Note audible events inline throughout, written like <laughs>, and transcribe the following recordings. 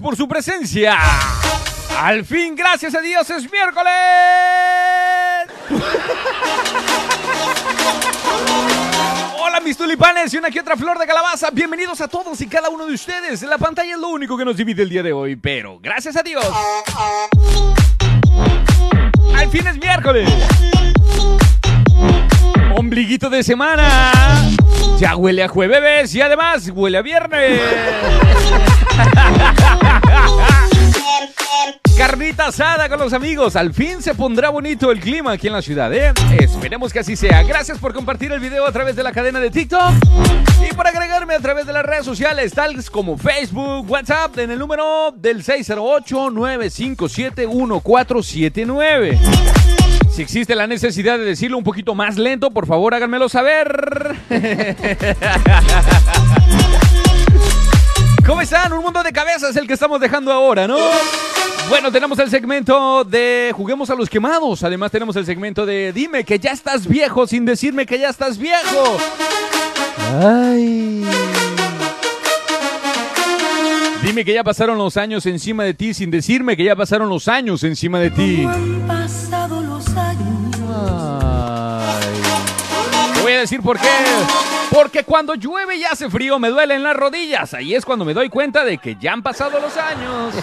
Por su presencia. Al fin, gracias a Dios, es miércoles. Hola mis tulipanes y una que otra flor de calabaza. Bienvenidos a todos y cada uno de ustedes. La pantalla es lo único que nos divide el día de hoy, pero gracias a Dios. Al fin es miércoles. Ombliguito de semana. Ya huele a jueves y además huele a viernes. <laughs> Carnita asada con los amigos. Al fin se pondrá bonito el clima aquí en la ciudad, ¿eh? Esperemos que así sea. Gracias por compartir el video a través de la cadena de TikTok y por agregarme a través de las redes sociales, tales como Facebook, WhatsApp, en el número del 608-957-1479. Si existe la necesidad de decirlo un poquito más lento, por favor háganmelo saber. <laughs> ¿Cómo están? Un mundo de cabezas el que estamos dejando ahora, ¿no? Bueno, tenemos el segmento de Juguemos a los quemados. Además tenemos el segmento de Dime que ya estás viejo sin decirme que ya estás viejo. Ay. Dime que ya pasaron los años encima de ti sin decirme que ya pasaron los años encima de ti. Han pasado los años. Ay. Te voy a decir por qué. Porque cuando llueve y hace frío me duelen las rodillas. Ahí es cuando me doy cuenta de que ya han pasado los años.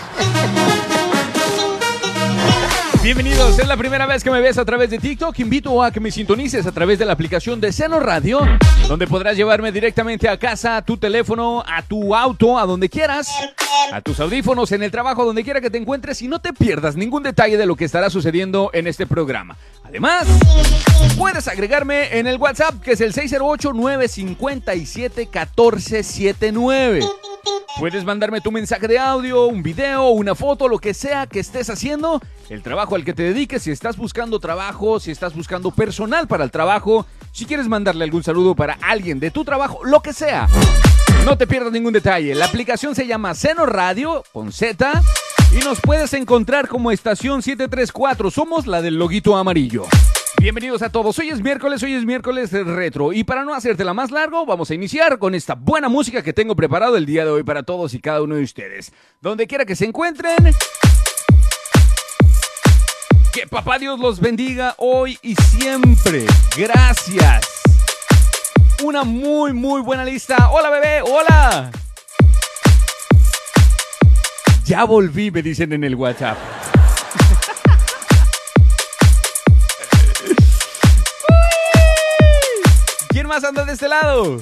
Bienvenidos, es la primera vez que me ves a través de TikTok. Invito a que me sintonices a través de la aplicación de Seno Radio, donde podrás llevarme directamente a casa, a tu teléfono, a tu auto, a donde quieras, a tus audífonos, en el trabajo, donde quiera que te encuentres y no te pierdas ningún detalle de lo que estará sucediendo en este programa. Además, puedes agregarme en el WhatsApp que es el 608-957-1479. Puedes mandarme tu mensaje de audio, un video, una foto, lo que sea que estés haciendo, el trabajo al que te dediques, si estás buscando trabajo, si estás buscando personal para el trabajo, si quieres mandarle algún saludo para alguien de tu trabajo, lo que sea. No te pierdas ningún detalle. La aplicación se llama Seno Radio con Z y nos puedes encontrar como estación 734. Somos la del loguito amarillo. Bienvenidos a todos. Hoy es miércoles, hoy es miércoles retro. Y para no hacértela más largo, vamos a iniciar con esta buena música que tengo preparado el día de hoy para todos y cada uno de ustedes. Donde quiera que se encuentren. Que papá Dios los bendiga hoy y siempre. Gracias. Una muy, muy buena lista. Hola, bebé. Hola. Ya volví, me dicen en el WhatsApp. <laughs> ¿Quién más anda de este lado?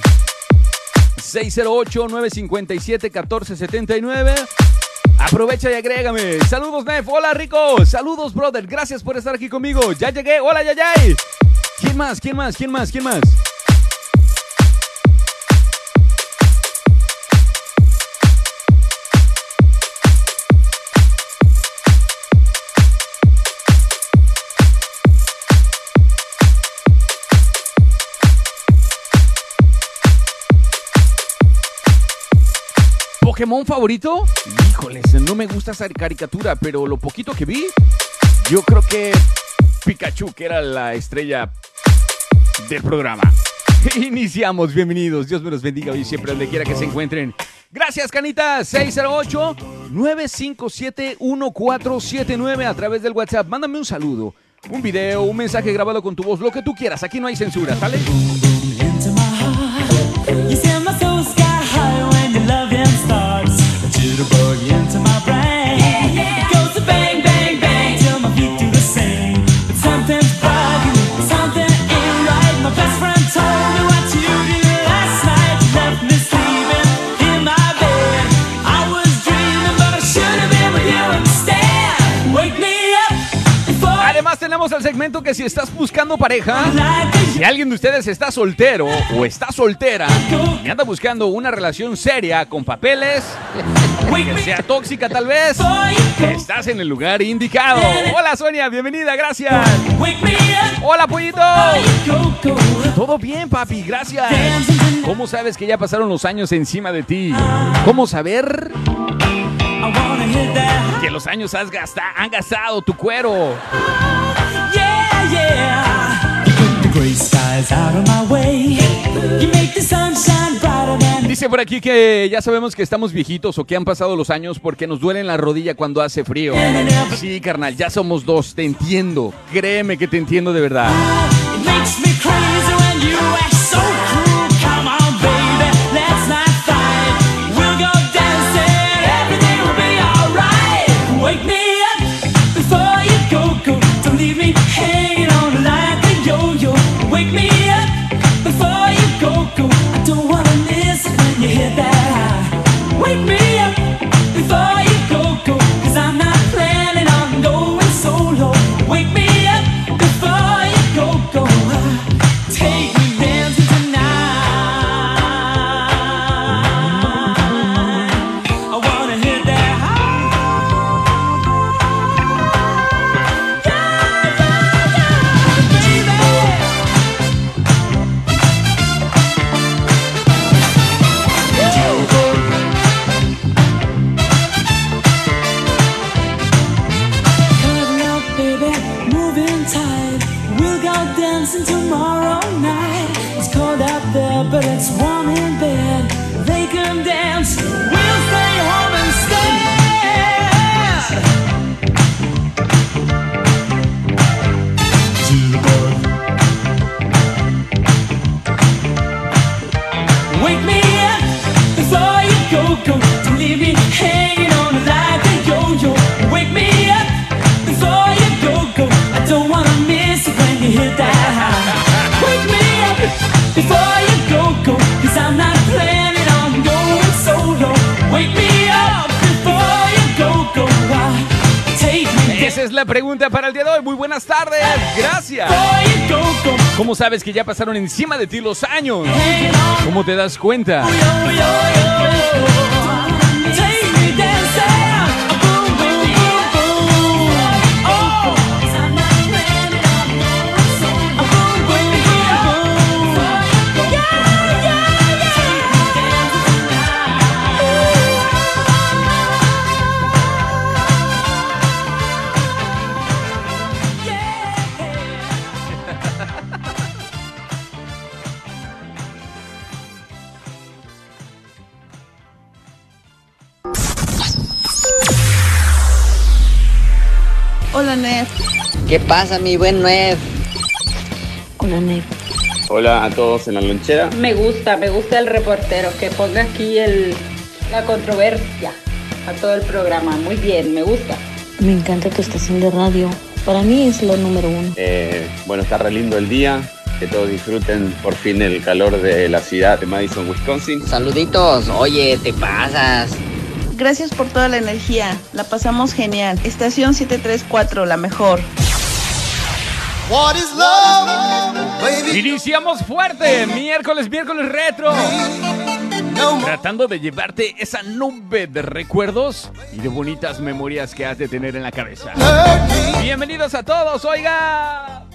608-957-1479. Aprovecha y agrégame. Saludos, Nef. Hola, Rico. Saludos, brother. Gracias por estar aquí conmigo. Ya llegué. Hola, Yayay. ¿Quién más? ¿Quién más? ¿Quién más? ¿Quién más? ¿Pokémon favorito? Híjoles, no me gusta esa caricatura, pero lo poquito que vi, yo creo que Pikachu, que era la estrella del programa. <laughs> Iniciamos, bienvenidos. Dios me los bendiga hoy siempre donde quiera que se encuentren. Gracias, Canita. 608-957-1479 a través del WhatsApp. Mándame un saludo, un video, un mensaje grabado con tu voz, lo que tú quieras. Aquí no hay censura, ¿sale? Segmento que si estás buscando pareja, si alguien de ustedes está soltero o está soltera y anda buscando una relación seria con papeles, <laughs> que sea tóxica tal vez, estás en el lugar indicado. Hola Sonia, bienvenida, gracias. Hola Pollito. Todo bien, papi, gracias. ¿Cómo sabes que ya pasaron los años encima de ti? ¿Cómo saber que los años has gasta- han gastado tu cuero? Dice por aquí que ya sabemos que estamos viejitos o que han pasado los años porque nos duele en la rodilla cuando hace frío. Sí, carnal, ya somos dos, te entiendo. Créeme que te entiendo de verdad. Pregunta para el día de hoy. Muy buenas tardes. Gracias. ¿Cómo sabes que ya pasaron encima de ti los años? ¿Cómo te das cuenta? ¿Qué pasa, mi buen Nuev? Hola. Hola a todos en la lonchera. Me gusta, me gusta el reportero que ponga aquí el, la controversia a todo el programa. Muy bien, me gusta. Me encanta tu estación de radio. Para mí es lo número uno. Eh, bueno, está re lindo el día. Que todos disfruten por fin el calor de la ciudad de Madison, Wisconsin. Saluditos. Oye, te pasas. Gracias por toda la energía. La pasamos genial. Estación 734, la mejor. Iniciamos fuerte. Miércoles, miércoles retro. Tratando de llevarte esa nube de recuerdos y de bonitas memorias que has de tener en la cabeza. Bienvenidos a todos, oiga.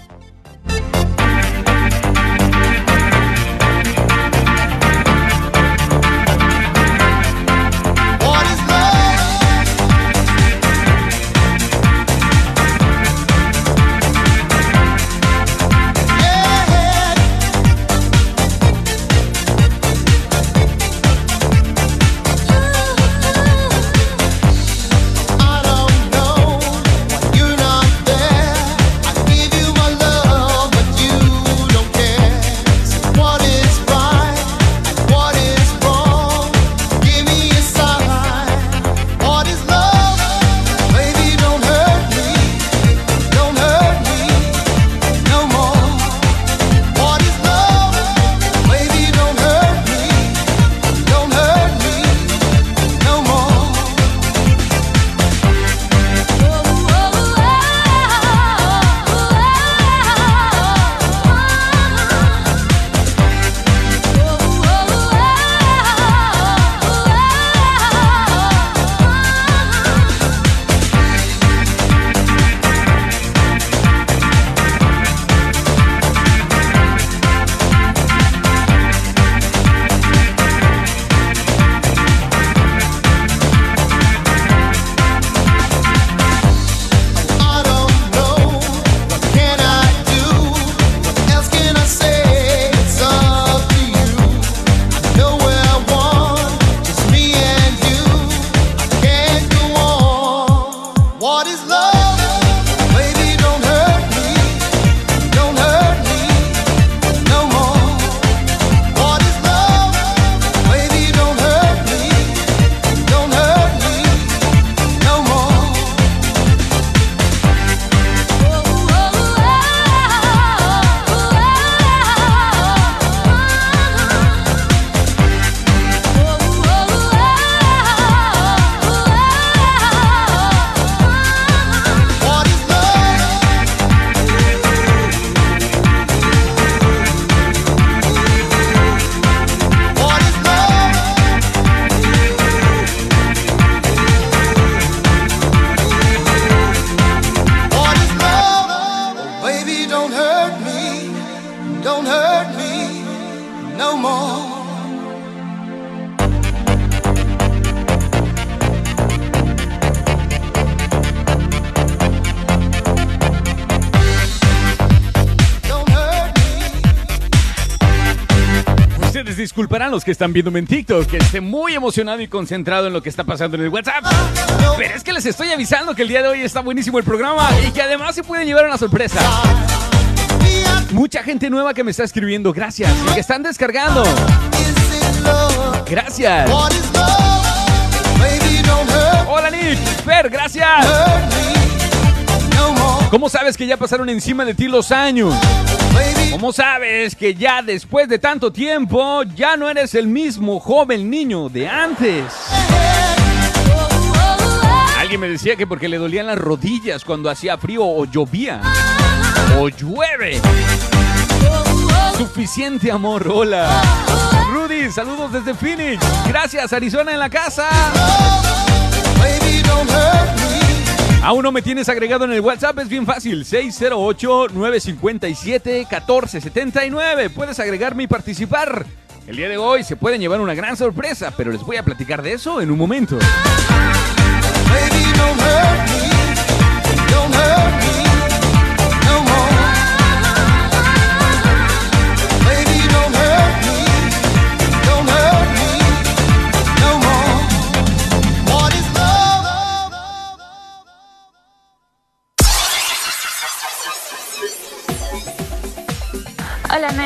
Los que están viéndome en TikTok, que esté muy emocionado y concentrado en lo que está pasando en el WhatsApp. Pero es que les estoy avisando que el día de hoy está buenísimo el programa y que además se pueden llevar una sorpresa. Mucha gente nueva que me está escribiendo, gracias. Y que están descargando. Gracias. Hola Nick, Fer, gracias. ¿Cómo sabes que ya pasaron encima de ti los años? ¿Cómo sabes que ya después de tanto tiempo ya no eres el mismo joven niño de antes? Alguien me decía que porque le dolían las rodillas cuando hacía frío o llovía o llueve. Suficiente amor, hola. Rudy, saludos desde Phoenix. Gracias, Arizona en la casa. Aún no me tienes agregado en el WhatsApp, es bien fácil. 608-957-1479. Puedes agregarme y participar. El día de hoy se pueden llevar una gran sorpresa, pero les voy a platicar de eso en un momento.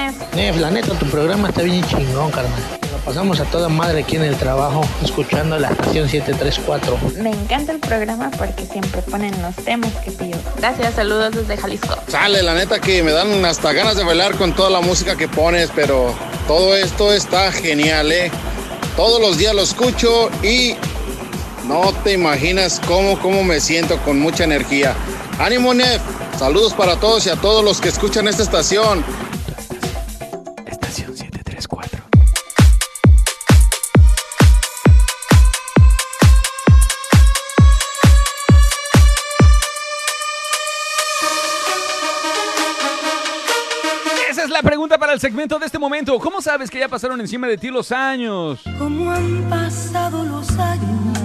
Nef. Nef, la neta, tu programa está bien chingón, carnal. Lo pasamos a toda madre aquí en el trabajo, escuchando la estación 734. Me encanta el programa porque siempre ponen los temas que pido. Gracias, saludos desde Jalisco. Sale, la neta que me dan hasta ganas de bailar con toda la música que pones, pero todo esto está genial, ¿eh? Todos los días lo escucho y no te imaginas cómo, cómo me siento con mucha energía. Ánimo, Nef. Saludos para todos y a todos los que escuchan esta. Estación la pregunta para el segmento de este momento. ¿Cómo sabes que ya pasaron encima de ti los años? ¿Cómo han pasado los años?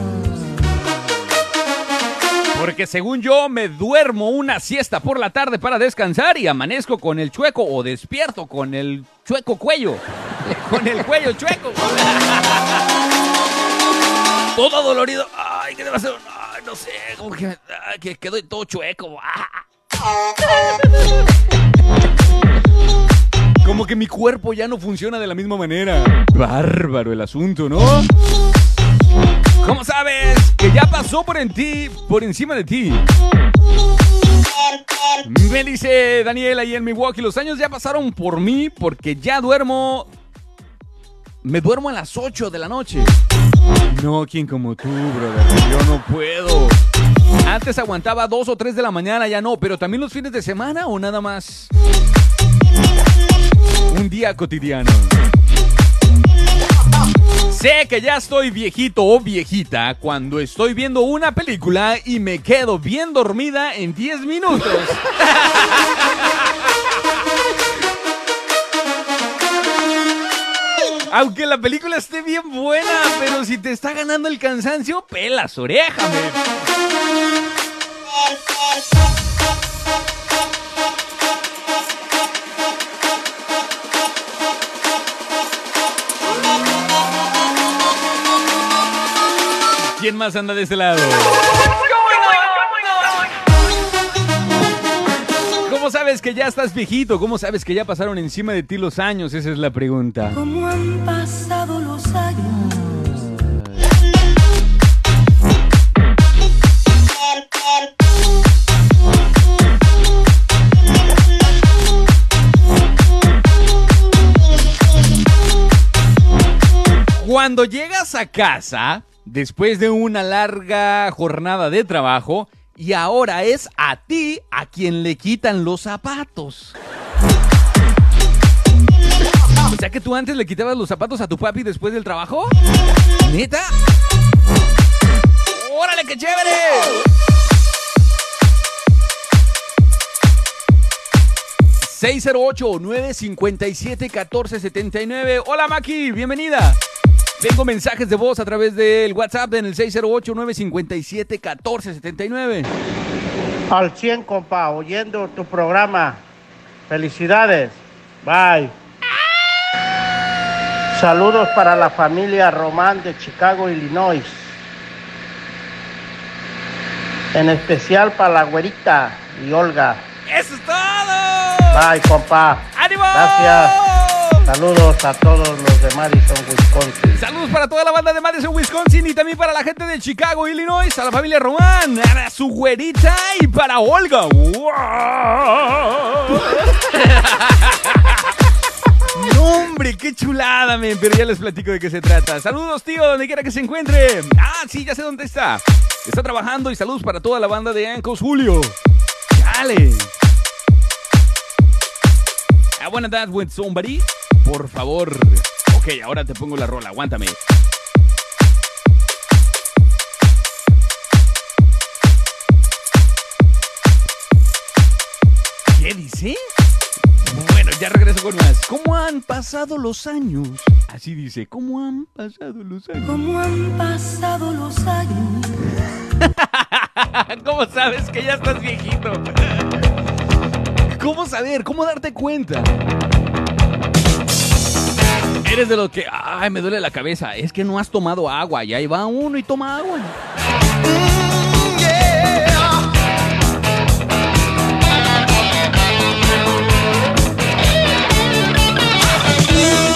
Porque según yo me duermo una siesta por la tarde para descansar y amanezco con el chueco o despierto con el chueco cuello. <laughs> Con el cuello chueco. <laughs> Todo dolorido. Ay, ¿qué te va a hacer? Ay, no sé, como que, ay, que quedo todo chueco. <laughs> Como que mi cuerpo ya no funciona de la misma manera. Bárbaro el asunto, ¿no? ¿Cómo sabes que ya pasó por en ti, por encima de ti? Me dice Daniel ahí en Milwaukee, los años ya pasaron por mí porque ya duermo. Me duermo a las 8 de la noche. No, quien como tú, brother. Yo no puedo. Antes aguantaba 2 o 3 de la mañana, ya no, pero también los fines de semana o nada más. Un día cotidiano. Sé que ya estoy viejito o viejita cuando estoy viendo una película y me quedo bien dormida en 10 minutos. Aunque la película esté bien buena, pero si te está ganando el cansancio, pelas orejas, men. ¿Quién más anda de este lado? ¿Cómo sabes que ya estás viejito? ¿Cómo sabes que ya pasaron encima de ti los años? Esa es la pregunta. ¿Cómo han pasado los años? Cuando llegas a casa, después de una larga jornada de trabajo, y ahora es a ti a quien le quitan los zapatos. O sea que tú antes le quitabas los zapatos a tu papi después del trabajo. ¿Neta? ¡Órale, qué chévere! ...608-957-1479... Hola Maki, bienvenida. Tengo mensajes de voz a través del WhatsApp en el 608-957-1479. Al 100, compa, oyendo tu programa. Felicidades. Bye. Saludos para la familia Román de Chicago, Illinois. En especial para la güerita y Olga. ¡Eso es todo! Bye, compa. ¡Ánimo! Gracias. Saludos a todos los de Madison, Wisconsin. Saludos para toda la banda de Madison, Wisconsin y también para la gente de Chicago, Illinois, a la familia Román, a su güerita y para Olga. <laughs> Hombre, qué chulada, men, pero ya les platico de qué se trata. Saludos, tío, donde quiera que se encuentre. Ah, sí, ya sé dónde está. Está trabajando y saludos para toda la banda de Ancos Julio. Dale. I wanna dance with somebody. Por favor. Ok, ahora te pongo la rola, aguántame. ¿Qué dice? Bueno, ya regreso con más. ¿Cómo han pasado los años? Así dice, ¿cómo han pasado los años? ¿Cómo han pasado los años? <laughs> ¿Cómo sabes que ya estás viejito? ¿Cómo saber? ¿Cómo darte cuenta? Eres de los que, ay, me duele la cabeza. Es que no has tomado agua. Y ahí va uno y toma agua. ¿Qué onda,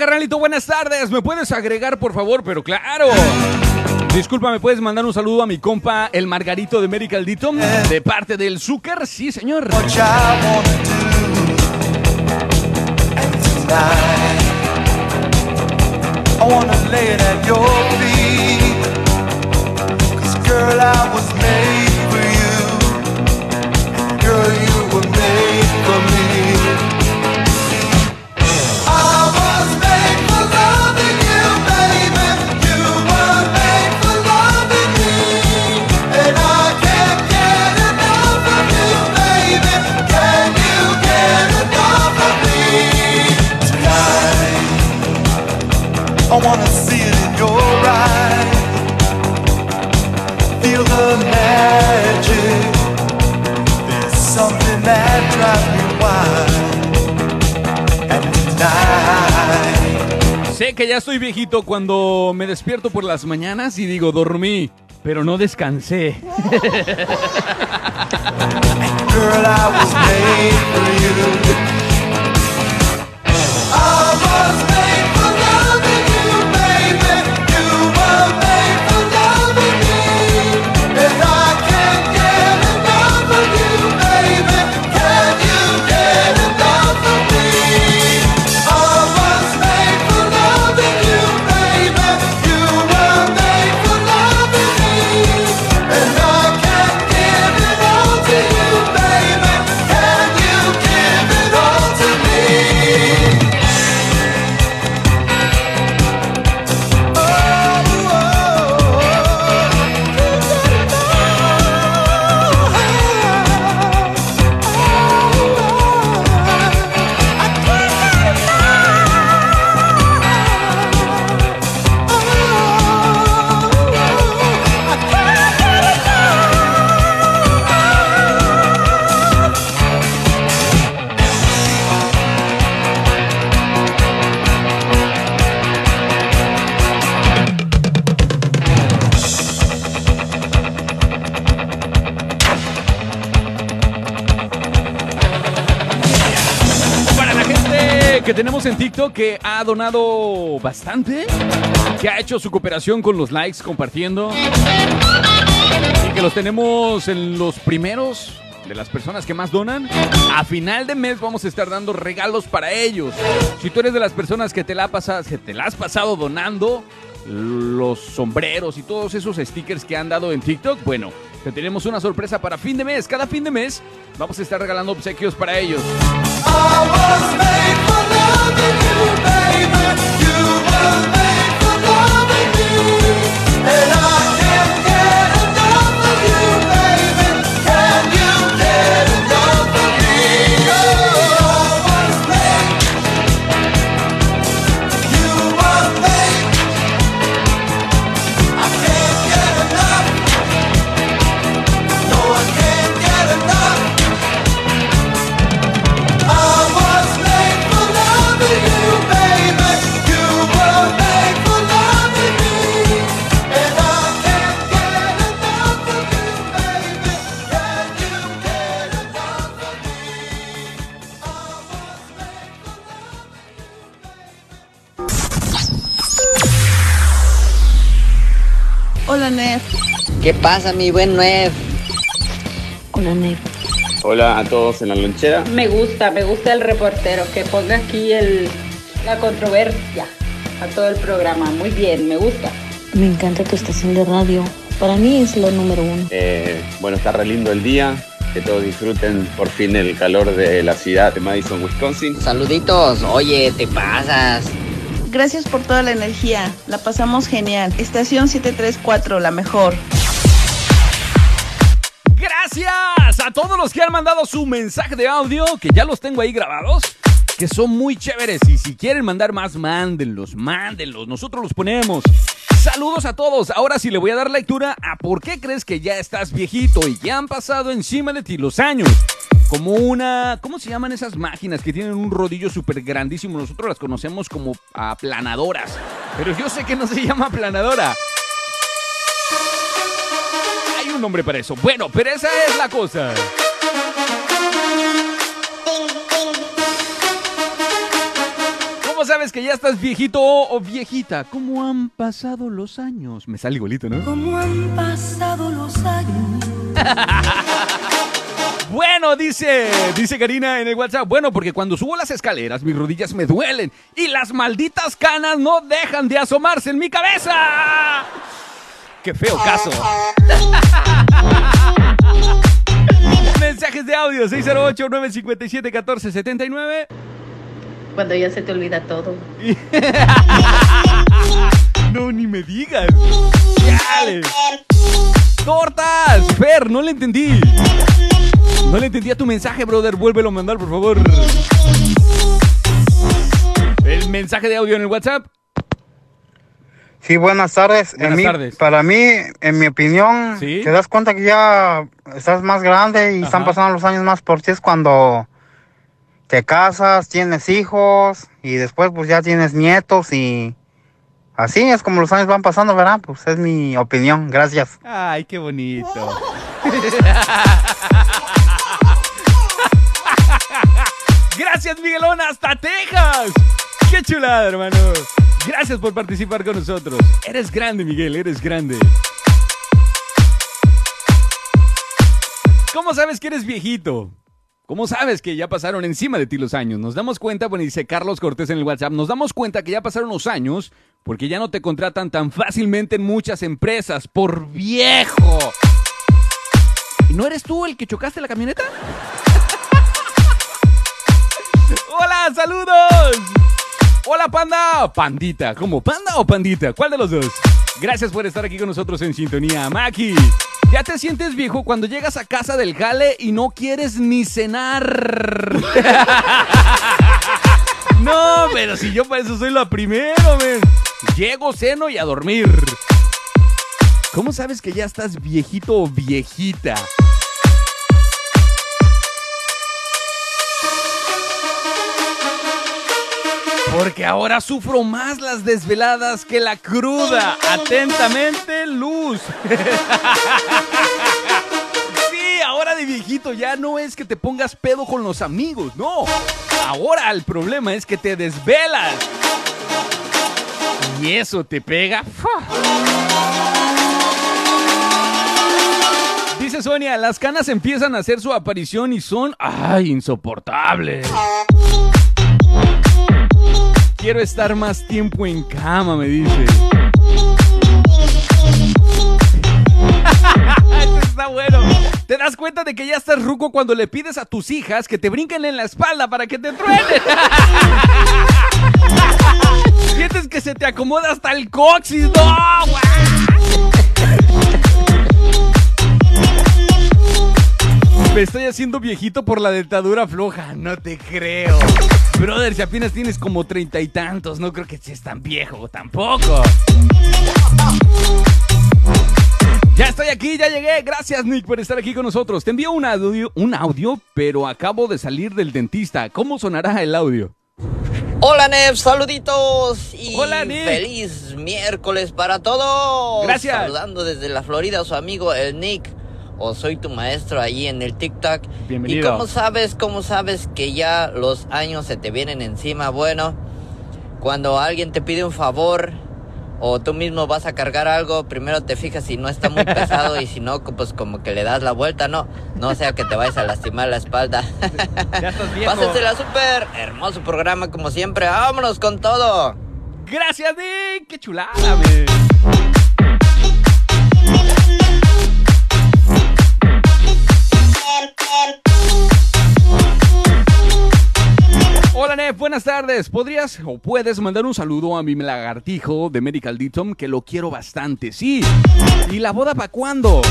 carnalito? Buenas tardes. ¿Me puedes agregar, por favor? Pero claro. Disculpa, ¿me puedes mandar un saludo a mi compa, el Margarito de Medical Dito? De parte del Zucker, sí, señor. I wanna see it in your eyes. Feel the magic. There's something that drives me wild. And tonight, Sé que ya estoy viejito cuando me despierto por las mañanas y digo, dormí, pero no descansé. <laughs> girl, I was made for you. I was made que tenemos en TikTok que ha donado bastante, que ha hecho su cooperación con los likes compartiendo y que los tenemos en los primeros de las personas que más donan, a final de mes vamos a estar dando regalos para ellos. Si tú eres de las personas que te la, pasas, que te la has pasado donando los sombreros y todos esos stickers que han dado en TikTok, bueno, te tenemos una sorpresa para fin de mes. Cada fin de mes vamos a estar regalando obsequios para ellos. loving you, baby. You were made for loving you. ¿Qué pasa, mi buen Nuev? Hola, Nef. Hola a todos en la lonchera. Me gusta, me gusta el reportero que ponga aquí el, la controversia a todo el programa. Muy bien, me gusta. Me encanta tu estación de radio. Para mí es lo número uno. Eh, bueno, está re lindo el día. Que todos disfruten por fin el calor de la ciudad de Madison, Wisconsin. Saluditos, oye, te pasas. Gracias por toda la energía. La pasamos genial. Estación 734, la mejor. Gracias a todos los que han mandado su mensaje de audio, que ya los tengo ahí grabados, que son muy chéveres. Y si quieren mandar más, mándenlos, mándenlos. Nosotros los ponemos. Saludos a todos. Ahora sí le voy a dar lectura a por qué crees que ya estás viejito y ya han pasado encima de ti los años. Como una... ¿Cómo se llaman esas máquinas que tienen un rodillo súper grandísimo? Nosotros las conocemos como aplanadoras. Pero yo sé que no se llama aplanadora. Un nombre para eso. Bueno, pero esa es la cosa. ¿Cómo sabes que ya estás viejito o viejita? ¿Cómo han pasado los años? Me sale igualito, ¿no? ¿Cómo han pasado los años? <laughs> Bueno, dice, dice Karina en el WhatsApp. Bueno, porque cuando subo las escaleras mis rodillas me duelen y las malditas canas no dejan de asomarse en mi cabeza. Qué feo caso. <laughs> Mensajes de audio 608-957-1479. Cuando ya se te olvida todo. <laughs> No, ni me digas. Chale. ¡Tortas! Fer, no le entendí. No le entendí a tu mensaje, brother. Vuélvelo a mandar, por favor. El mensaje de audio en el WhatsApp. Sí, buenas tardes. Buenas En mí- tardes. Para mí, en mi opinión, Sí. te das cuenta que ya estás más grande y están pasando los años más por ti es cuando te casas, tienes hijos y después pues ya tienes nietos y así es como los años van pasando, ¿verdad? Pues es mi opinión. Gracias. Ay, qué bonito. <laughs> Gracias, Miguelón, hasta Texas. Qué chulada, hermano. Gracias por participar con nosotros. Eres grande, Miguel, eres grande. ¿Cómo sabes que eres viejito? ¿Cómo sabes que ya pasaron encima de ti los años? Nos damos cuenta, bueno, dice Carlos Cortés en el WhatsApp, nos damos cuenta que ya pasaron los años porque ya no te contratan tan fácilmente en muchas empresas por viejo. ¿Y no eres tú el que chocaste la camioneta? <laughs> ¡Hola, saludos! ¡Hola, panda! Pandita, ¿cómo? ¿Panda o pandita? ¿Cuál de los dos? Gracias por estar aquí con nosotros en sintonía. Maki, ¿ya te sientes viejo cuando llegas a casa del jale y no quieres ni cenar? <laughs> no, pero si yo para eso soy la primero, men. Llego, ceno y a dormir. ¿Cómo sabes que ya estás viejito o viejita? Porque ahora sufro más las desveladas que la cruda. Atentamente, Luz. <laughs> Sí, ahora de viejito ya no es que te pongas pedo con los amigos, no. Ahora el problema es que te desvelas. Y eso te pega. Dice Sonia, las canas empiezan a hacer su aparición y son, ay, insoportables. Quiero estar más tiempo en cama, me dice. <laughs> Esto está bueno. ¿Te das cuenta de que ya estás ruco cuando le pides a tus hijas que te brinquen en la espalda para que te truenen? <laughs> Sientes que se te acomoda hasta el coxis. ¡No! Me estoy haciendo viejito por la dentadura floja. No te creo. Brother, si apenas tienes como treinta y tantos, no creo que seas tan viejo tampoco. Ya estoy aquí, ya llegué. Gracias, Nick, por estar aquí con nosotros. Te envío un audio, un audio, pero acabo de salir del dentista. ¿Cómo sonará el audio? Hola, Nev, saluditos. Y Hola, Nick. feliz miércoles para todos. Gracias. Saludando desde la Florida, su amigo el Nick. O soy tu maestro ahí en el TikTok. Bienvenido. ¿Y cómo sabes, cómo sabes que ya los años se te vienen encima? Bueno, cuando alguien te pide un favor o tú mismo vas a cargar algo, primero te fijas si no está muy <laughs> pesado y si no, pues como que le das la vuelta, no, no sea que te vayas a lastimar la espalda. <laughs> Ya estás viejo. Pásensela súper, hermoso programa como siempre, vámonos con todo. Gracias, Dick. Qué chulada. Hola, Nef, buenas tardes. ¿Podrías o puedes mandar un saludo a mi lagartijo de Medical Ditom que lo quiero bastante? Sí. ¿Y la boda para cuándo?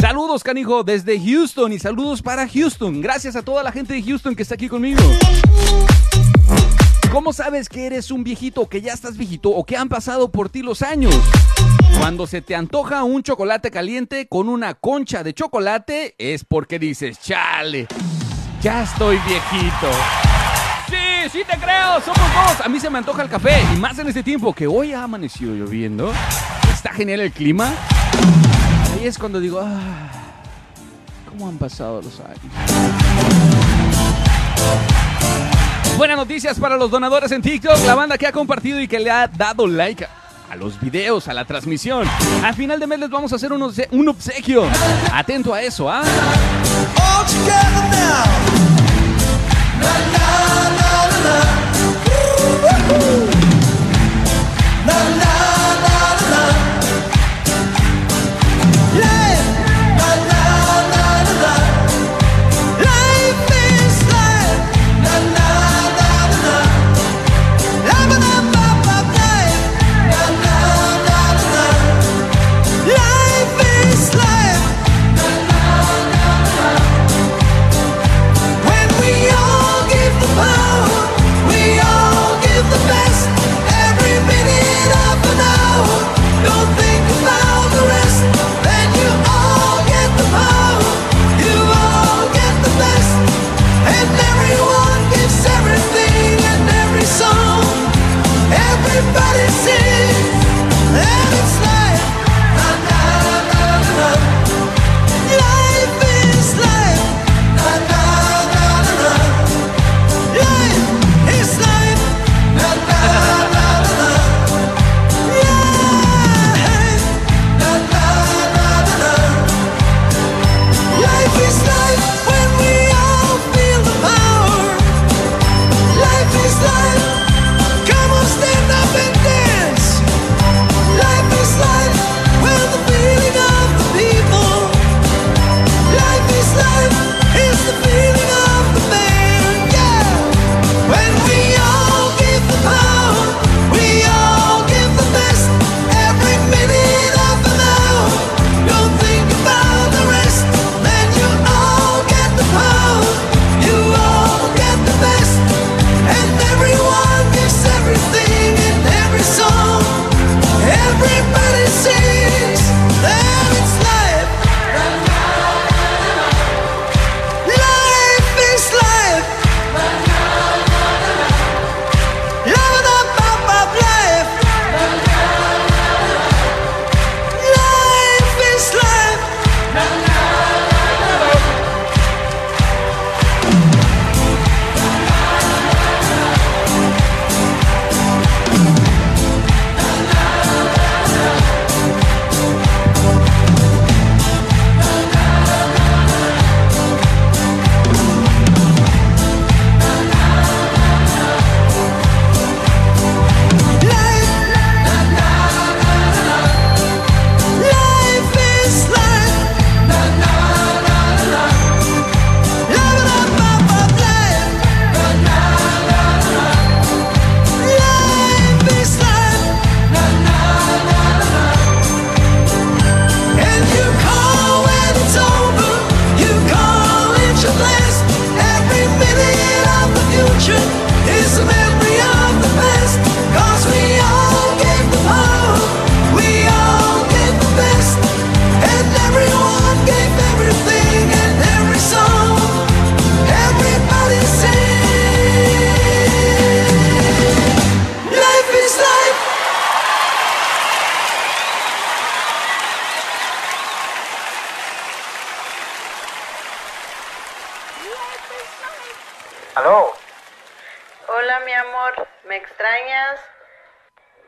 Saludos, canijo, desde Houston y saludos para Houston. Gracias a toda la gente de Houston que está aquí conmigo. ¿Cómo sabes que eres un viejito, que ya estás viejito o que han pasado por ti los años? Cuando se te antoja un chocolate caliente con una concha de chocolate, es porque dices, chale, ya estoy viejito. Sí, sí te creo, somos dos. A mí se me antoja el café y más en este tiempo que hoy ha amanecido lloviendo. Está genial el clima. Ahí es cuando digo, ah, ¿cómo han pasado los años? Buenas noticias para los donadores en TikTok, la banda que ha compartido y que le ha dado like a los videos, a la transmisión. Al final de mes les vamos a hacer un, un obsequio. Atento a eso, ¿ah?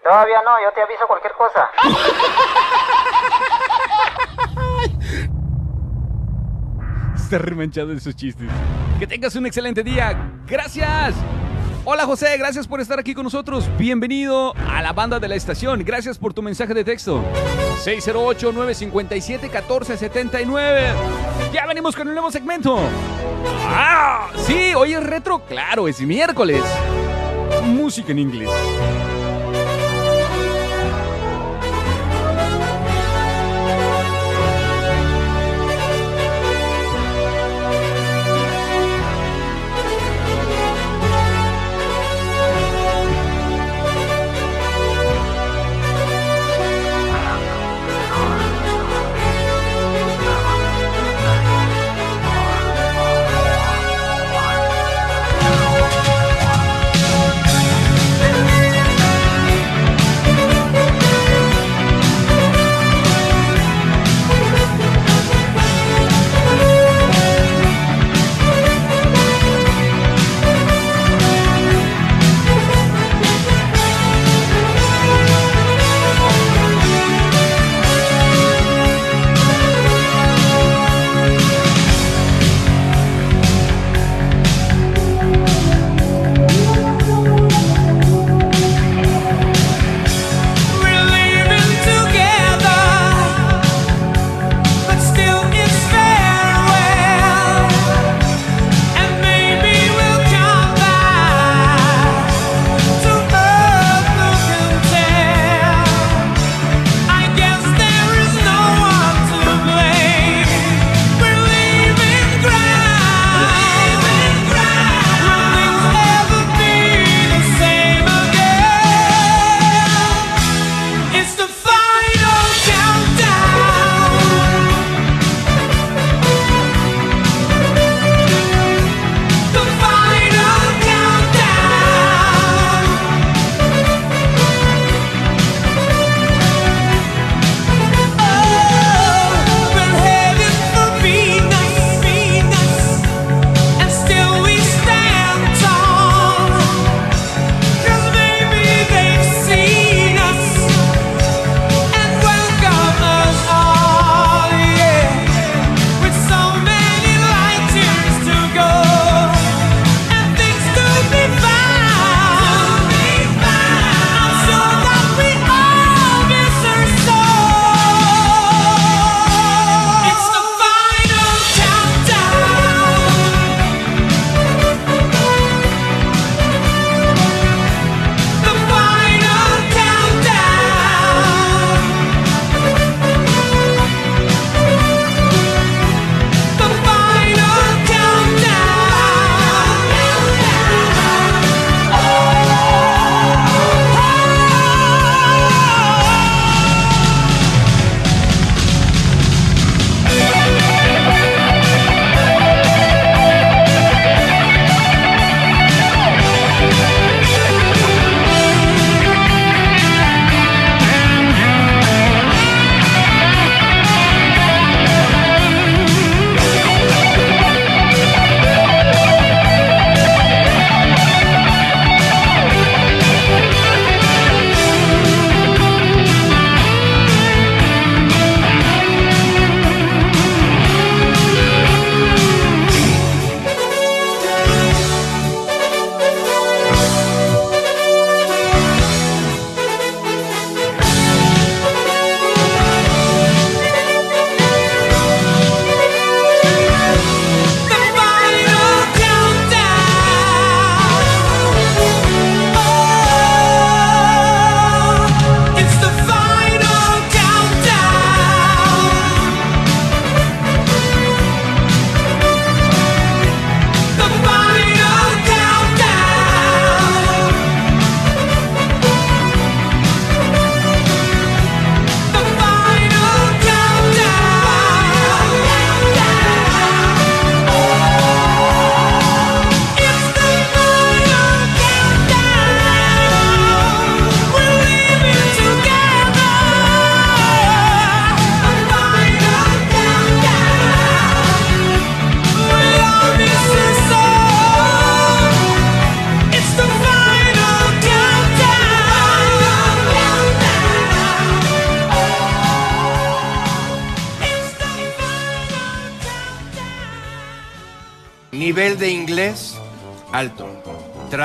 Todavía no, yo te aviso cualquier cosa. Está remanchado de esos chistes. Que tengas un excelente día. Gracias. Hola José, gracias por estar aquí con nosotros. Bienvenido a la banda de la estación. Gracias por tu mensaje de texto. 608-957-1479. Ya venimos con un nuevo segmento. ¡Ah! Sí, hoy es retro. Claro, es miércoles. Música en inglés.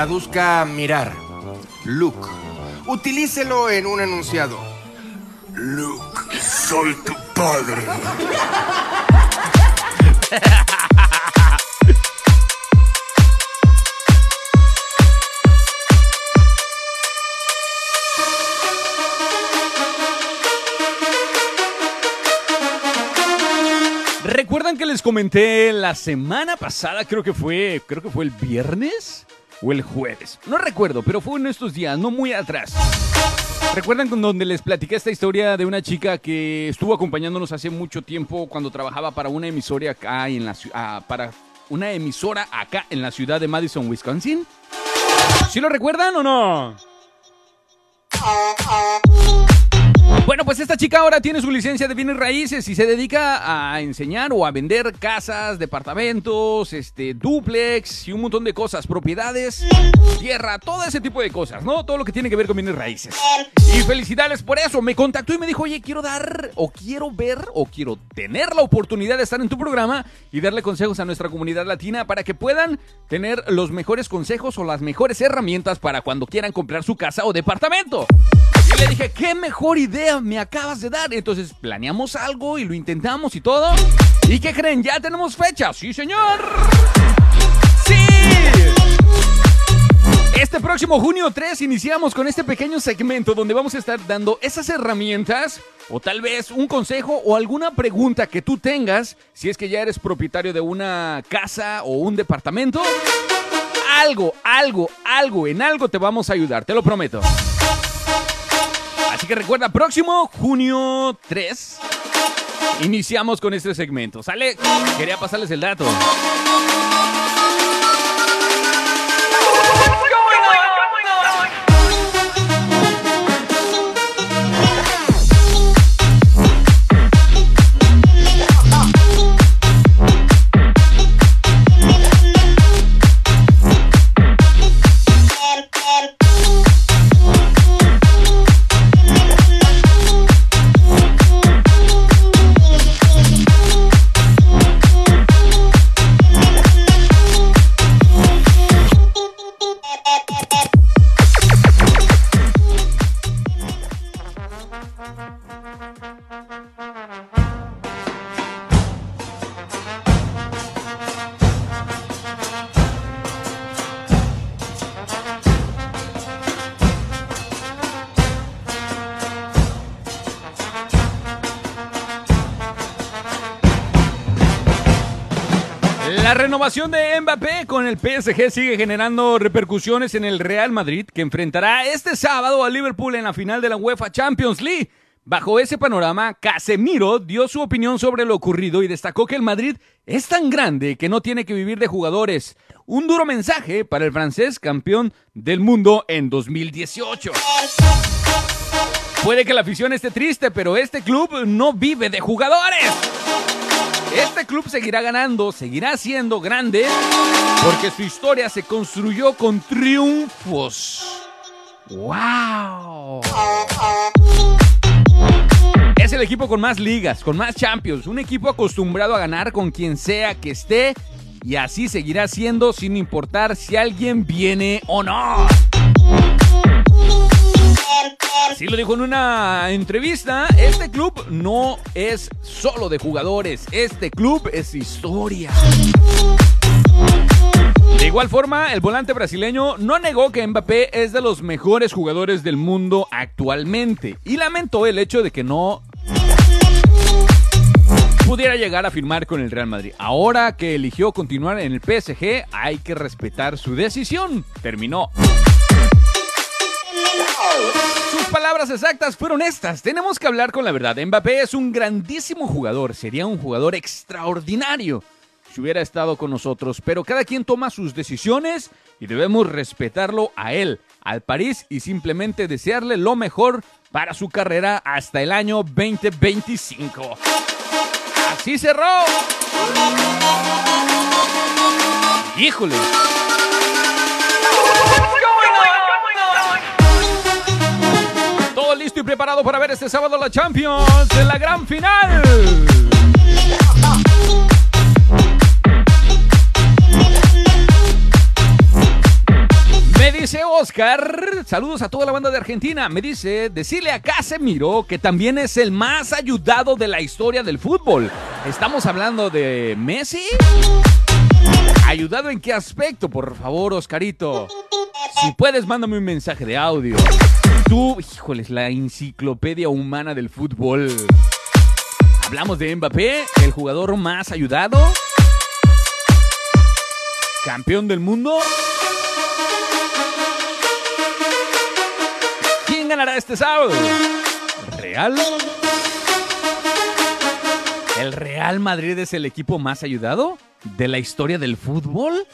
Traduzca mirar. Look. Utilícelo en un enunciado. Luke, soy tu padre. ¿Recuerdan que les comenté la semana pasada? Creo que fue, creo que fue el viernes o el jueves. No recuerdo, pero fue en estos días, no muy atrás. ¿Recuerdan con donde les platiqué esta historia de una chica que estuvo acompañándonos hace mucho tiempo cuando trabajaba para una emisora acá en la ah, para una emisora acá en la ciudad de Madison, Wisconsin? ¿Sí lo recuerdan o no? Bueno, pues esta chica ahora tiene su licencia de bienes raíces y se dedica a enseñar o a vender casas, departamentos, este, duplex y un montón de cosas, propiedades, tierra, todo ese tipo de cosas, ¿no? Todo lo que tiene que ver con bienes raíces. Y felicidades por eso. Me contactó y me dijo, oye, quiero dar o quiero ver o quiero tener la oportunidad de estar en tu programa y darle consejos a nuestra comunidad latina para que puedan tener los mejores consejos o las mejores herramientas para cuando quieran comprar su casa o departamento. Le dije, qué mejor idea me acabas de dar. Entonces planeamos algo y lo intentamos y todo. ¿Y qué creen? Ya tenemos fecha. Sí, señor. Sí. Este próximo junio 3 iniciamos con este pequeño segmento donde vamos a estar dando esas herramientas o tal vez un consejo o alguna pregunta que tú tengas si es que ya eres propietario de una casa o un departamento. Algo, algo, algo, en algo te vamos a ayudar, te lo prometo. Así que recuerda, próximo junio 3 iniciamos con este segmento. ¿Sale? Quería pasarles el dato. El PSG sigue generando repercusiones en el Real Madrid, que enfrentará este sábado a Liverpool en la final de la UEFA Champions League. Bajo ese panorama, Casemiro dio su opinión sobre lo ocurrido y destacó que el Madrid es tan grande que no tiene que vivir de jugadores. Un duro mensaje para el francés campeón del mundo en 2018. Puede que la afición esté triste, pero este club no vive de jugadores. Este club seguirá ganando, seguirá siendo grande, porque su historia se construyó con triunfos. ¡Wow! Es el equipo con más ligas, con más champions, un equipo acostumbrado a ganar con quien sea que esté y así seguirá siendo sin importar si alguien viene o no. Así lo dijo en una entrevista, este club no es solo de jugadores, este club es historia. De igual forma, el volante brasileño no negó que Mbappé es de los mejores jugadores del mundo actualmente y lamentó el hecho de que no pudiera llegar a firmar con el Real Madrid. Ahora que eligió continuar en el PSG, hay que respetar su decisión. Terminó. Sus palabras exactas fueron estas. Tenemos que hablar con la verdad. Mbappé es un grandísimo jugador. Sería un jugador extraordinario si hubiera estado con nosotros. Pero cada quien toma sus decisiones y debemos respetarlo a él, al París y simplemente desearle lo mejor para su carrera hasta el año 2025. Así cerró. Híjole listo y preparado para ver este sábado la Champions en la gran final. Me dice Oscar, saludos a toda la banda de Argentina. Me dice, decirle a Casemiro que también es el más ayudado de la historia del fútbol. ¿Estamos hablando de Messi? ¿Ayudado en qué aspecto? Por favor, Oscarito. Si puedes, mándame un mensaje de audio. Tú, híjoles, la enciclopedia humana del fútbol. Hablamos de Mbappé, el jugador más ayudado. Campeón del mundo. ¿Quién ganará este sábado? ¿Real? ¿El Real Madrid es el equipo más ayudado de la historia del fútbol?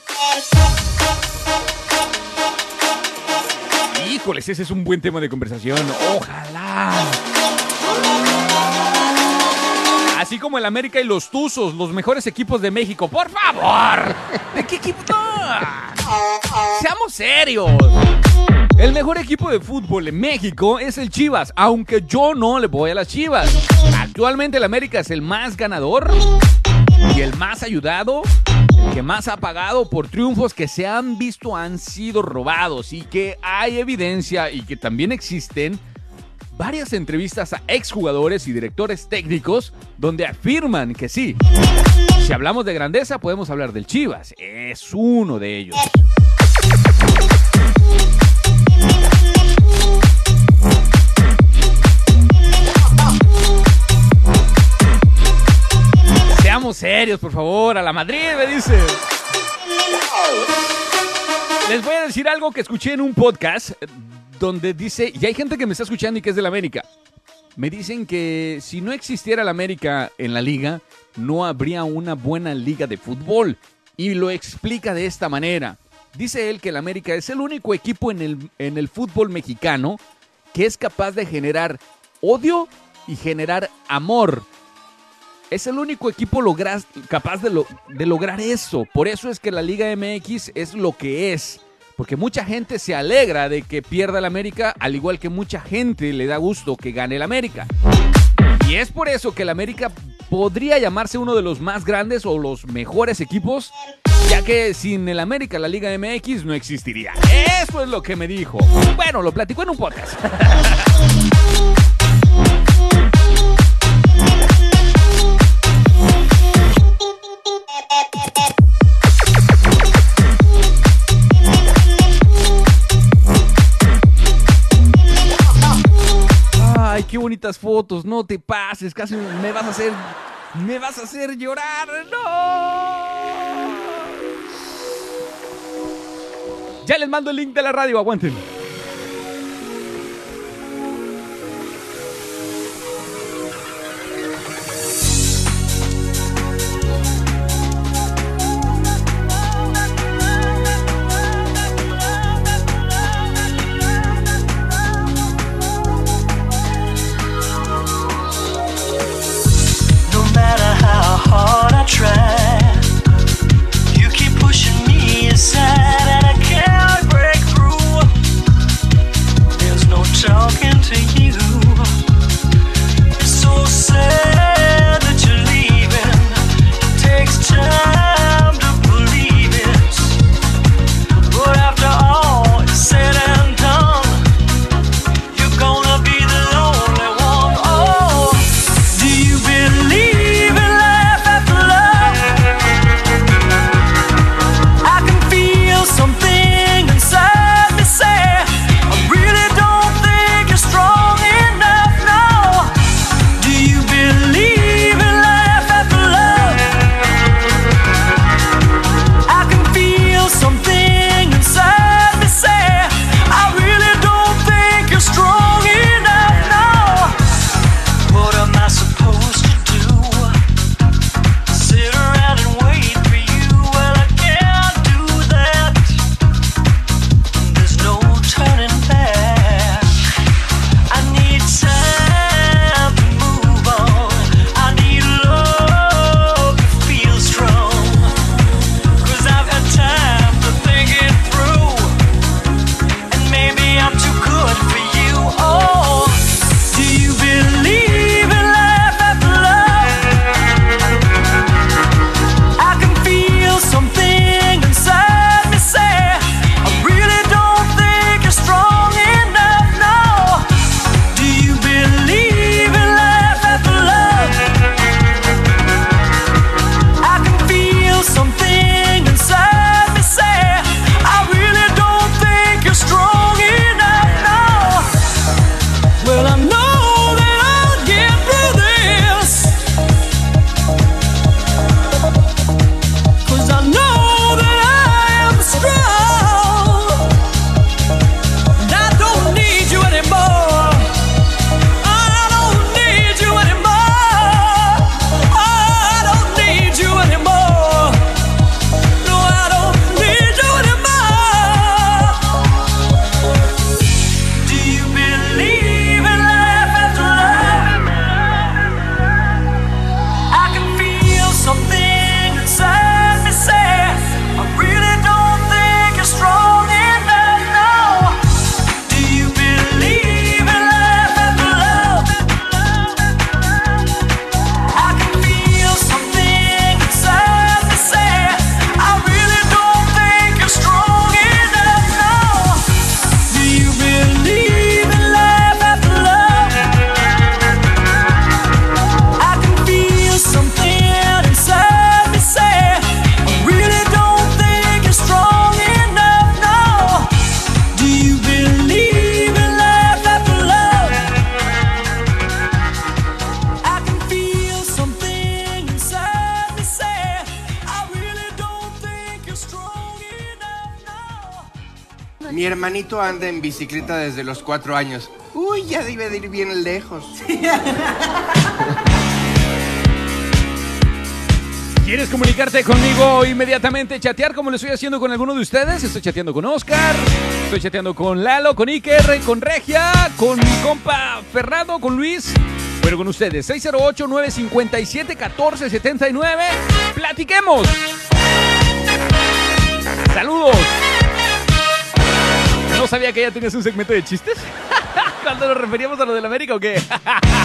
Híjoles, ese es un buen tema de conversación. Ojalá. Así como el América y los Tuzos, los mejores equipos de México. Por favor. ¿De qué equipo? Seamos serios. El mejor equipo de fútbol en México es el Chivas, aunque yo no le voy a las Chivas. Actualmente el América es el más ganador y el más ayudado, el que más ha pagado por triunfos que se han visto han sido robados y que hay evidencia y que también existen varias entrevistas a exjugadores y directores técnicos donde afirman que sí. Si hablamos de grandeza podemos hablar del Chivas, es uno de ellos. Seamos serios, por favor. A la Madrid, me dice. Les voy a decir algo que escuché en un podcast eh, donde dice, y hay gente que me está escuchando y que es de la América. Me dicen que si no existiera la América en la liga, no habría una buena liga de fútbol. Y lo explica de esta manera. Dice él que el América es el único equipo en el, en el fútbol mexicano que es capaz de generar odio y generar amor. Es el único equipo lograr- capaz de, de lograr eso. Por eso es que la Liga MX es lo que es. Porque mucha gente se alegra de que pierda el América, al igual que mucha gente le da gusto que gane el América. Y es por eso que el América podría llamarse uno de los más grandes o los mejores equipos, ya que sin el América la Liga MX no existiría. Eso es lo que me dijo. Bueno, lo platicó en un podcast. <laughs> qué bonitas fotos, no te pases, casi me vas a hacer me vas a hacer llorar. No. Ya les mando el link de la radio, aguanten. Mi hermanito anda en bicicleta desde los cuatro años. Uy, ya debe de ir bien lejos. <laughs> ¿Quieres comunicarte conmigo inmediatamente? ¿Chatear como lo estoy haciendo con alguno de ustedes? Estoy chateando con Oscar, estoy chateando con Lalo, con Iker, con Regia, con mi compa Fernando, con Luis. Pero con ustedes, 608-957-1479. ¡Platiquemos! ¡Saludos! ¿No sabía que ya tenías un segmento de chistes? <laughs> ¿Cuándo nos referíamos a lo del América o qué?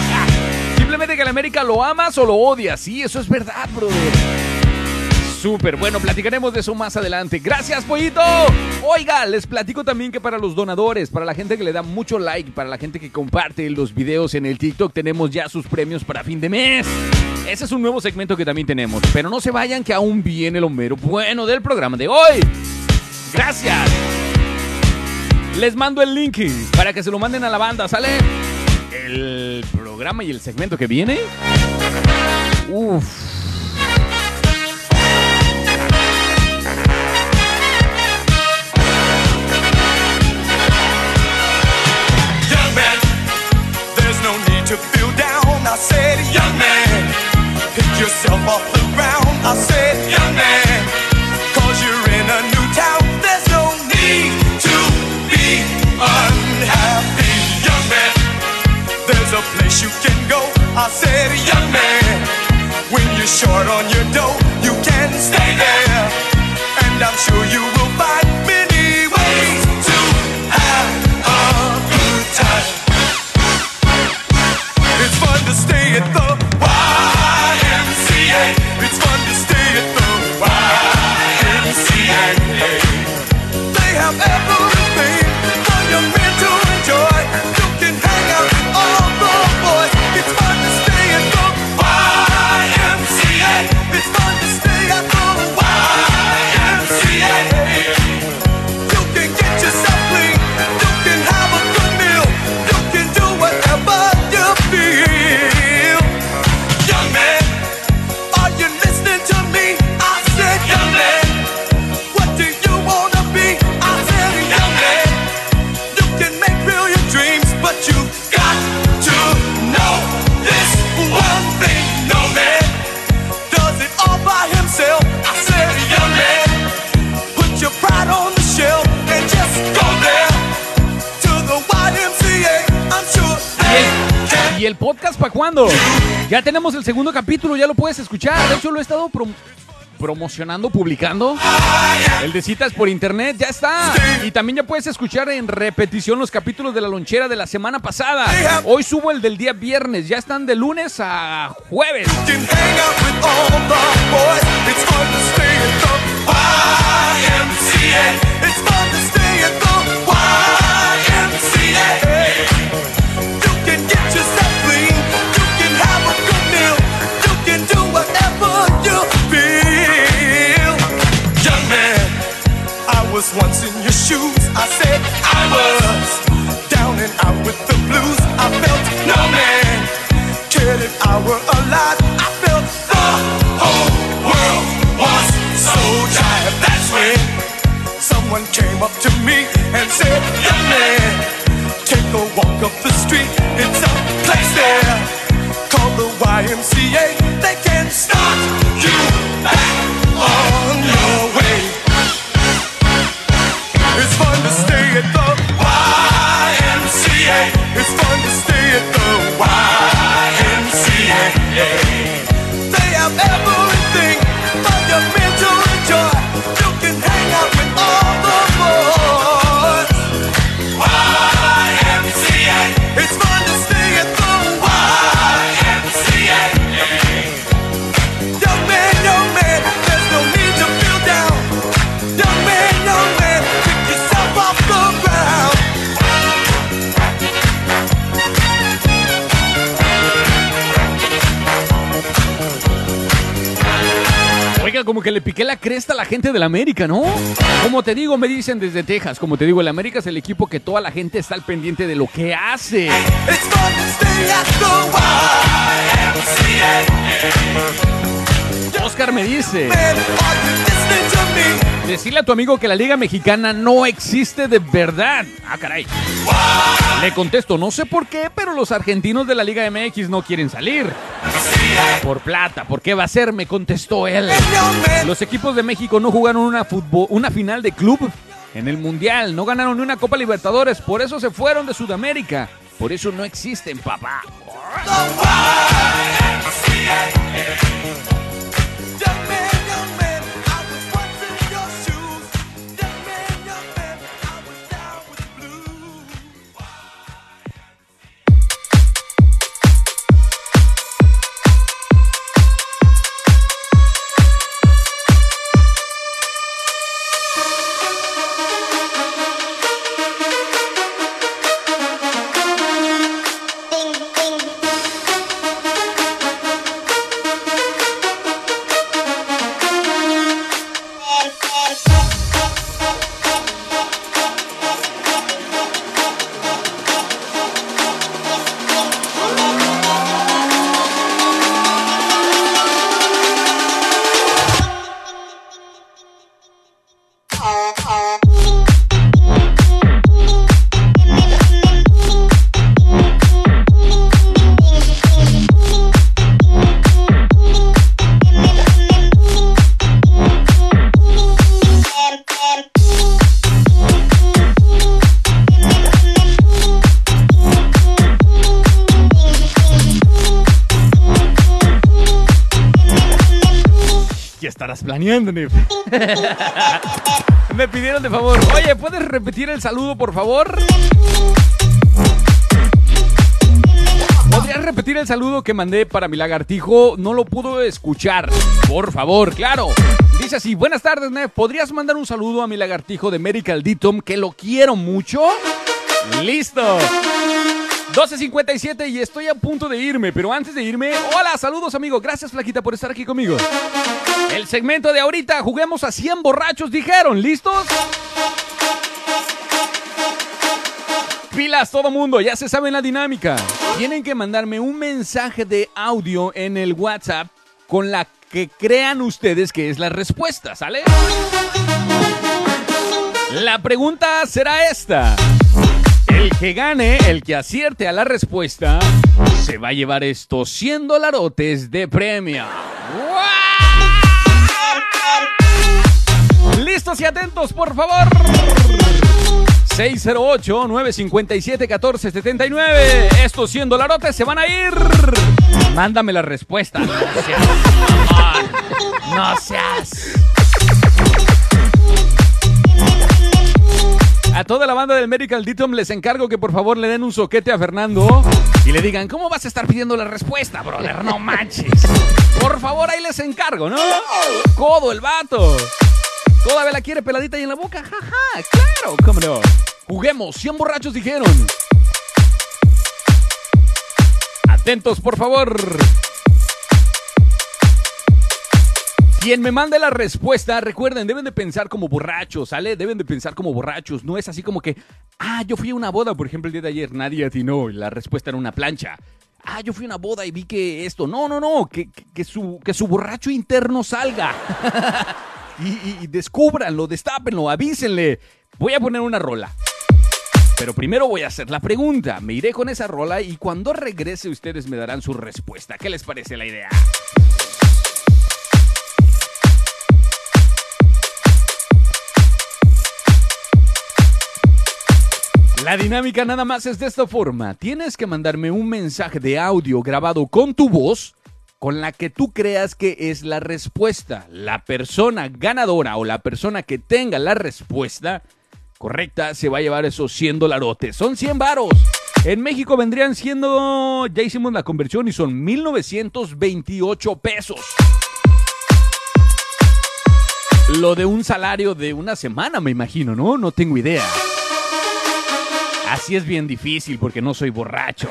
<laughs> Simplemente que el América lo amas o lo odias. Sí, eso es verdad, brother. Súper, bueno, platicaremos de eso más adelante. Gracias, pollito. Oiga, les platico también que para los donadores, para la gente que le da mucho like, para la gente que comparte los videos en el TikTok, tenemos ya sus premios para fin de mes. Ese es un nuevo segmento que también tenemos. Pero no se vayan que aún viene el homero bueno del programa de hoy. Gracias. Les mando el link para que se lo manden a la banda, ¿sale? El programa y el segmento que viene. Uf. Young man, there's no need to feel down. I said, young man, pick yourself off the ground. I said, young man, you can go. I said, young man, when you're short on your dough, you can stay there. And I'm sure you will find many ways to have a good time. It's fun to stay at the Ya tenemos el segundo capítulo, ya lo puedes escuchar. De hecho, lo he estado prom- promocionando, publicando. El de citas por internet ya está. Y también ya puedes escuchar en repetición los capítulos de la lonchera de la semana pasada. Hoy subo el del día viernes. Ya están de lunes a jueves. Was once in your shoes. I said I was down and out with the blues. I felt no man cared if I were alive. I felt the whole world was so tired. That's when someone came up to me and said, Young man, take a walk up the street. It's a place there called the YMCA. They can start Como que le piqué la cresta a la gente del América, ¿no? Como te digo, me dicen desde Texas, como te digo, el América es el equipo que toda la gente está al pendiente de lo que hace. It's fun to stay at the. Oscar me dice. Decirle a tu amigo que la Liga Mexicana no existe de verdad. Ah, caray. Le contesto, no sé por qué, pero los argentinos de la Liga MX no quieren salir. Por plata, ¿por qué va a ser? Me contestó él. Los equipos de México no jugaron una, fútbol, una final de club en el Mundial, no ganaron ni una Copa Libertadores, por eso se fueron de Sudamérica. Por eso no existen, papá. Planeando, <laughs> Nef. Me pidieron de favor. Oye, ¿puedes repetir el saludo, por favor? ¿Podrías repetir el saludo que mandé para mi lagartijo? No lo pudo escuchar. Por favor, claro. Dice así, buenas tardes, Nef. ¿Podrías mandar un saludo a mi lagartijo de Medical Ditom, que lo quiero mucho? Listo. 12.57 y estoy a punto de irme, pero antes de irme, hola, saludos amigo, gracias Flaquita por estar aquí conmigo. El segmento de ahorita, juguemos a 100 borrachos, dijeron, ¿listos? Pilas todo mundo, ya se saben la dinámica. Tienen que mandarme un mensaje de audio en el WhatsApp con la que crean ustedes que es la respuesta, ¿sale? La pregunta será esta. El que gane, el que acierte a la respuesta, se va a llevar estos 100 dolarotes de premio. ¿Listos y atentos, por favor? 608-957-1479. Estos 100 dolarotes se van a ir. Mándame la respuesta. No seas. No seas. A toda la banda del Medical Ditom les encargo que por favor le den un soquete a Fernando y le digan, ¿cómo vas a estar pidiendo la respuesta, brother? No manches. Por favor, ahí les encargo, ¿no? Codo el vato. Todavía la quiere peladita y en la boca. Jaja, claro, cómo no. Juguemos, 100 borrachos dijeron. Atentos, por favor. Quien me mande la respuesta, recuerden, deben de pensar como borrachos, ¿sale? Deben de pensar como borrachos. No es así como que, ah, yo fui a una boda, por ejemplo, el día de ayer, nadie atinó y la respuesta era una plancha. Ah, yo fui a una boda y vi que esto. No, no, no, que, su, que su borracho interno salga. <laughs> y, y, y descúbranlo, destápenlo, avísenle. Voy a poner una rola. Pero primero voy a hacer la pregunta. Me iré con esa rola y cuando regrese ustedes me darán su respuesta. ¿Qué les parece la idea? La dinámica nada más es de esta forma. Tienes que mandarme un mensaje de audio grabado con tu voz con la que tú creas que es la respuesta. La persona ganadora o la persona que tenga la respuesta correcta se va a llevar esos 100 dolarotes. Son 100 varos. En México vendrían siendo, ya hicimos la conversión y son 1928 pesos. Lo de un salario de una semana, me imagino, ¿no? No tengo idea. Así es bien difícil porque no soy borracho.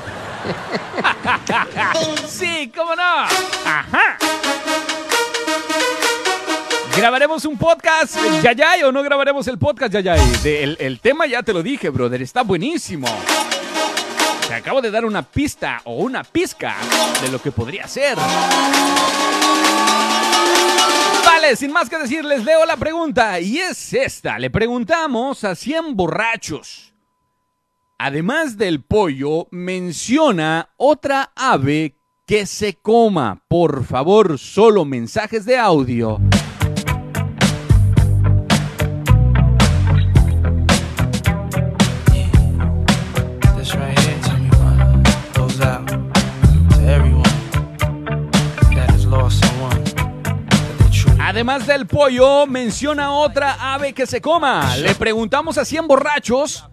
<laughs> sí, cómo no. Ajá. ¿Grabaremos un podcast, Yayay, o no grabaremos el podcast, Yayay? De- el, el tema ya te lo dije, brother, está buenísimo. Te acabo de dar una pista o una pizca de lo que podría ser. Vale, sin más que decir, les leo la pregunta y es esta. Le preguntamos a 100 borrachos. Además del pollo, menciona otra ave que se coma. Por favor, solo mensajes de audio. Además del pollo, menciona otra ave que se coma. Le preguntamos a 100 borrachos.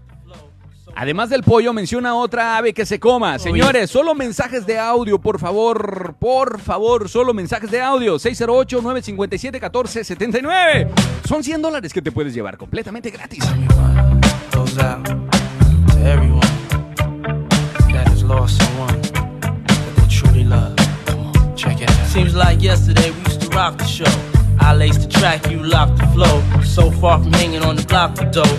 Además del pollo, menciona otra ave que se coma. Señores, solo mensajes de audio, por favor. Por favor, solo mensajes de audio. 608-957-1479. Son 100 dólares que te puedes llevar completamente gratis. Seems like yesterday we used to rock the show. I laced the track, you locked the flow. So far from hanging on the block for dough.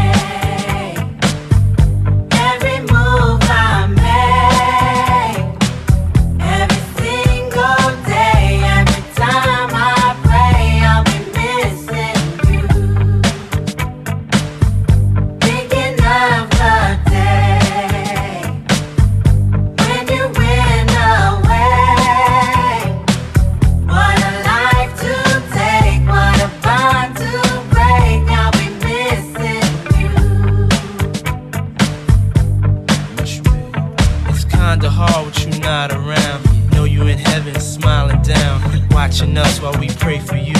Watching us while we pray for you.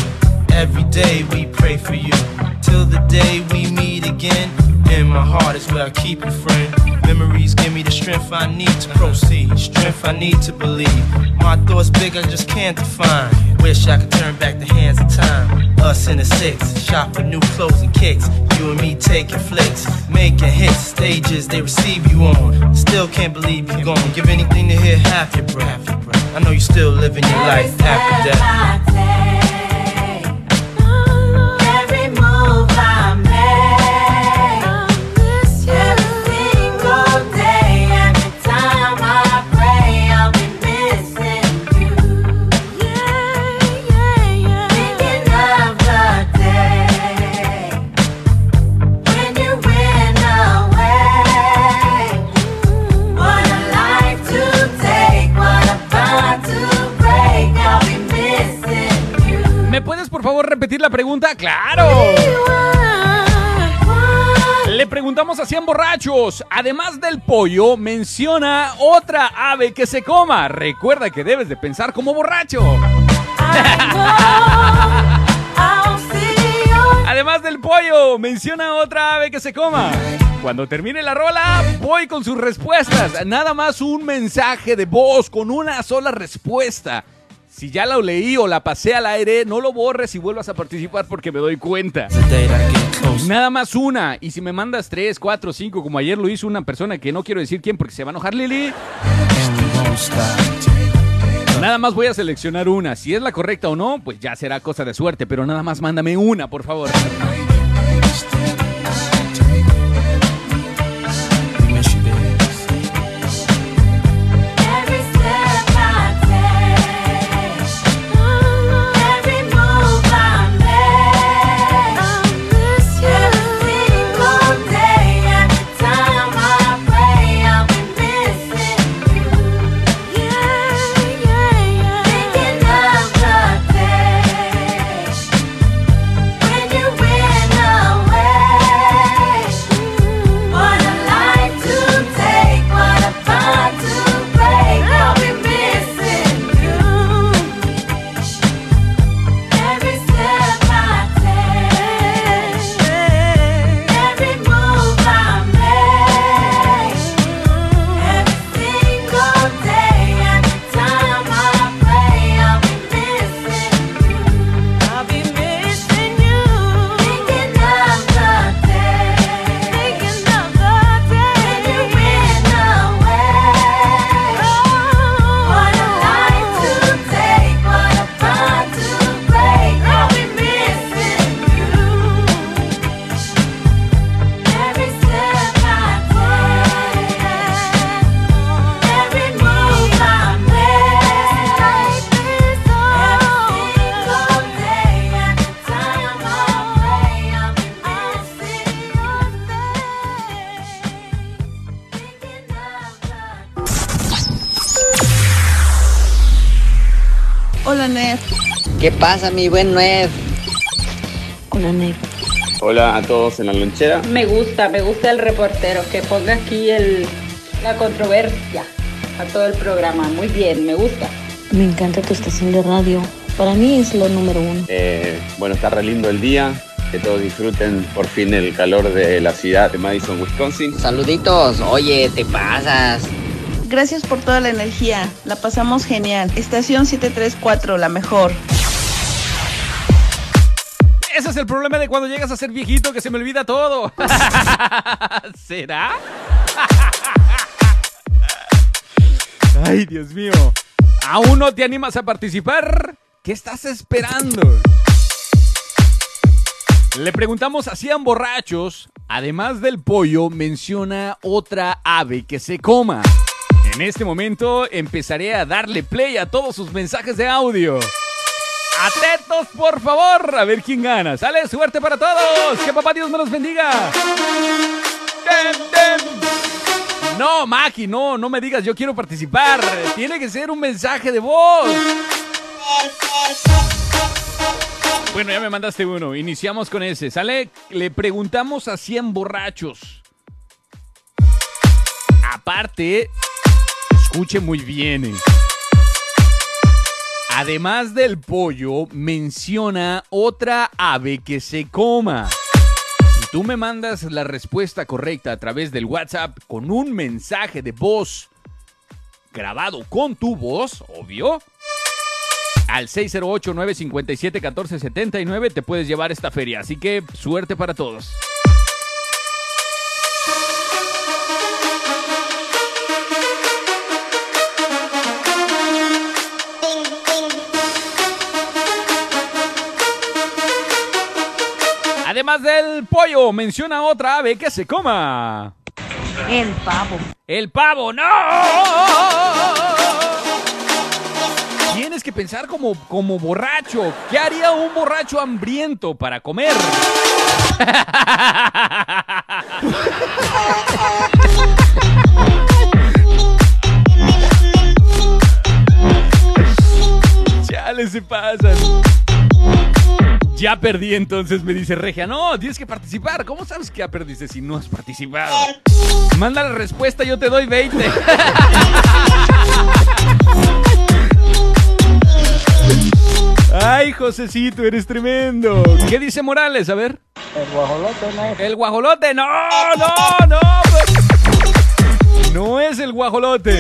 Every day we pray for you. Till the day we meet again. In my heart is where I keep you, friend. Memories give me the strength I need to proceed. Strength I need to believe. My thoughts big, I just can't define. Wish I could turn back the hands of time. Us in the six, shop for new clothes and kicks. You and me taking flicks, making hits, stages they receive you on. Still can't believe you're gone. Give anything to hear half your breath. I know you're still living your life after death. Pregunta? ¡Claro! Le preguntamos a 100 borrachos. Además del pollo, menciona otra ave que se coma. Recuerda que debes de pensar como borracho. <laughs> Además del pollo, menciona otra ave que se coma. Cuando termine la rola, voy con sus respuestas. Nada más un mensaje de voz con una sola respuesta. Si ya la leí o la pasé al aire, no lo borres y vuelvas a participar porque me doy cuenta. Nada más una. Y si me mandas tres, cuatro, cinco, como ayer lo hizo una persona que no quiero decir quién porque se va a enojar Lili. Nada más voy a seleccionar una. Si es la correcta o no, pues ya será cosa de suerte. Pero nada más mándame una, por favor. Pasa, mi buen Nuev? Hola, Nef. Hola a todos en la lonchera. Me gusta, me gusta el reportero que ponga aquí el, la controversia a todo el programa. Muy bien, me gusta. Me encanta tu estación de radio. Para mí es lo número uno. Eh, bueno, está re lindo el día. Que todos disfruten por fin el calor de la ciudad de Madison, Wisconsin. Saluditos. Oye, te pasas. Gracias por toda la energía. La pasamos genial. Estación 734, la mejor. Es el problema de cuando llegas a ser viejito, que se me olvida todo. <laughs> ¿Será? <laughs> Ay, Dios mío. ¿Aún no te animas a participar? ¿Qué estás esperando? Le preguntamos 100 borrachos, además del pollo, menciona otra ave que se coma. En este momento empezaré a darle play a todos sus mensajes de audio. Atentos, por favor, a ver quién gana. Sale, suerte para todos. Que papá Dios me los bendiga. No, Maki, no, no me digas yo quiero participar. Tiene que ser un mensaje de voz. Bueno, ya me mandaste uno. Iniciamos con ese. ¿Sale? Le preguntamos a 100 borrachos. Aparte, escuche muy bien. Además del pollo, menciona otra ave que se coma. Si tú me mandas la respuesta correcta a través del WhatsApp con un mensaje de voz grabado con tu voz, obvio, al 608-957-1479 te puedes llevar esta feria. Así que suerte para todos. Además del pollo, menciona otra ave que se coma. El pavo. El pavo, no. Tienes que pensar como, como borracho. ¿Qué haría un borracho hambriento para comer? <laughs> Chale, se pasan. Ya perdí entonces, me dice Regia. No, tienes que participar. ¿Cómo sabes que ya perdiste si no has participado? Manda la respuesta, yo te doy 20. Ay, Josecito, eres tremendo. ¿Qué dice Morales? A ver. El guajolote, ¿no? El guajolote. No, no, no. pues. No es el guajolote.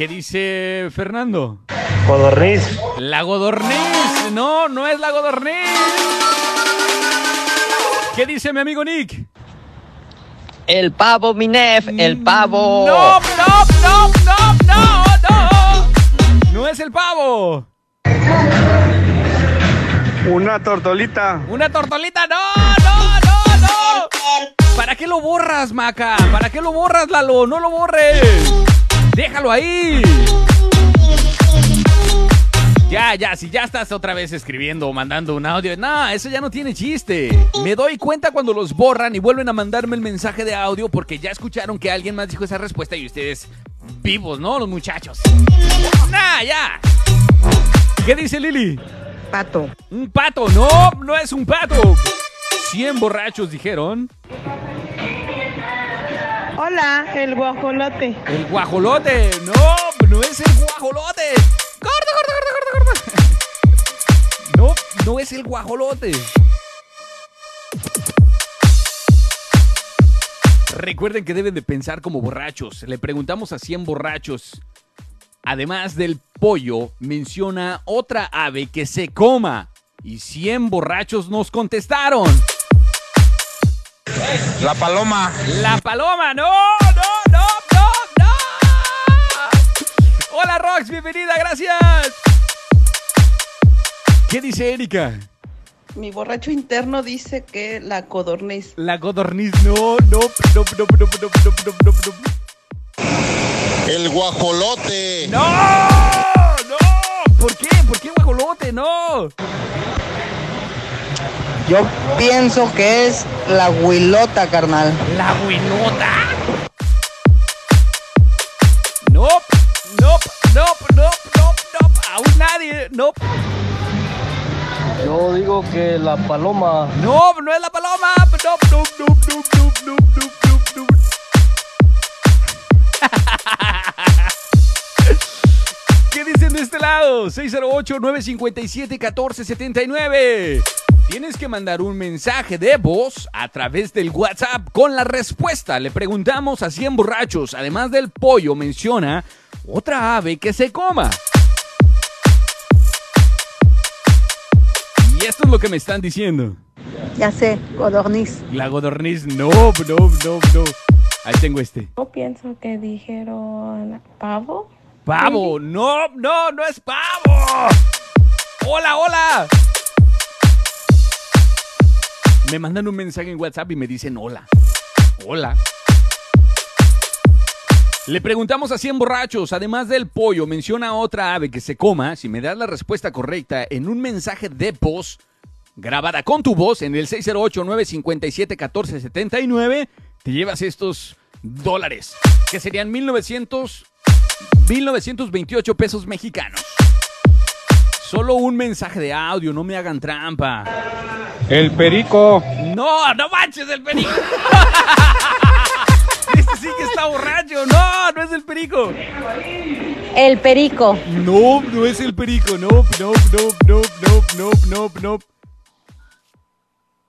¿Qué dice Fernando? Codorniz. La godorniz. No, no es la godorniz. ¿Qué dice mi amigo Nick? El pavo, mi nef, el pavo. No, no, no, no, no, no. No es el pavo. Una tortolita. Una tortolita. No, no, no, no. ¿Para qué lo borras, Maca? ¿Para qué lo borras, Lalo? No lo borres. Déjalo ahí. Ya, ya, si ya estás otra vez escribiendo o mandando un audio, no, eso ya no tiene chiste. Me doy cuenta cuando los borran y vuelven a mandarme el mensaje de audio porque ya escucharon que alguien más dijo esa respuesta y ustedes vivos, ¿no? Los muchachos. Nah, ya. ¿Qué dice Lili? Pato. Un pato, no, no es un pato. 100 borrachos dijeron. Hola, el guajolote. El guajolote. No, no es el guajolote. Gordo, gordo, gordo, gordo, gordo. No, no es el guajolote. Recuerden que deben de pensar como borrachos. Le preguntamos a 100 borrachos. Además del pollo, menciona otra ave que se coma. Y 100 borrachos nos contestaron. La paloma. La paloma, no, no, no, no, no. Hola Rox, bienvenida, gracias. ¿Qué dice Erika? Mi borracho interno dice que la codorniz. La codorniz, no, no, no, no, no, no, no, no, no, no. El guajolote. ¡No! ¡No! ¿Por qué? ¿Por qué guajolote? ¡No! Yo pienso que es la huilota, carnal. ¿La huilota? No, nope, no, no, no, no, no, aún nadie, no. Yo digo que la paloma. No, no es la paloma. No, no, no, no, no, no, no, no. <laughs> ¿Qué dicen de este lado? 608-957-1479. Tienes que mandar un mensaje de voz a través del WhatsApp con la respuesta. Le preguntamos a 100 borrachos, además del pollo, menciona otra ave que se coma. Y esto es lo que me están diciendo. Ya sé, codorniz. La godorniz, no, no, no, no. Ahí tengo este. Yo pienso que dijeron pavo. Pavo, no, no, no es pavo. Hola, hola. Me mandan un mensaje en WhatsApp y me dicen hola. Hola. Le preguntamos a 100 borrachos, además del pollo, menciona otra ave que se coma. Si me das la respuesta correcta en un mensaje de voz, grabada con tu voz en el 608-957-1479, te llevas estos dólares, que serían 1900, 1928 pesos mexicanos. Solo un mensaje de audio, no me hagan trampa. El perico. No, no manches el perico. <laughs> Este sí que está borracho. No, no es el perico. El perico. No, no es el perico. No, no, no, no, no, no, no, no.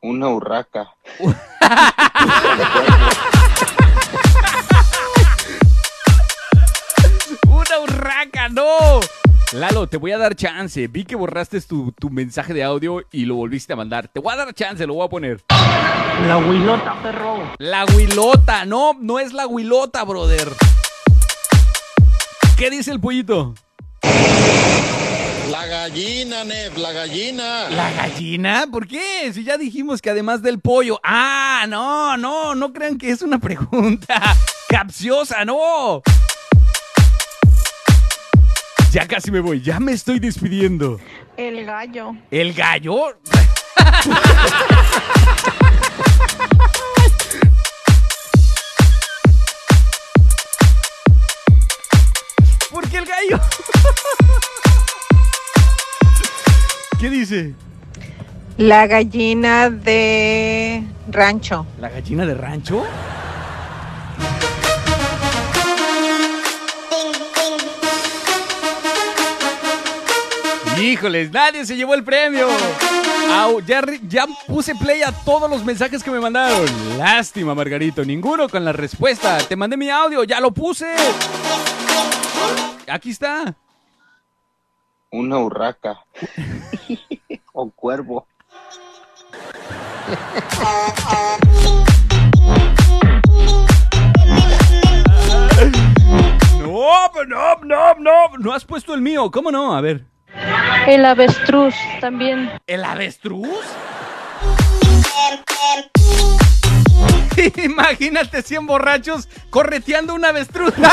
Una urraca. <laughs> Una urraca, no. Lalo, te voy a dar chance. Vi que borraste tu, tu mensaje de audio y lo volviste a mandar. Te voy a dar chance, lo voy a poner. La huilota, perro. La huilota, no, no es la huilota, brother. ¿Qué dice el pollito? La gallina, Nef, la gallina. ¿La gallina? ¿Por qué? Si ya dijimos que además del pollo. Ah, no, no, no crean que es una pregunta <laughs> capciosa, no. Ya casi me voy, ya me estoy despidiendo. El gallo. ¿El gallo? ¿Por qué el gallo? ¿Qué dice? La gallina de rancho. ¿La gallina de rancho? Híjoles, nadie se llevó el premio. Au, ya, ya puse play a todos los mensajes que me mandaron. Lástima, Margarito. Ninguno con la respuesta. Te mandé mi audio, ya lo puse. Aquí está. Una urraca. <laughs> o cuervo. No, no, no, no. No has puesto el mío. ¿Cómo no? A ver. El avestruz también. ¿El avestruz? <laughs> Imagínate 100 borrachos correteando un avestruz. <laughs>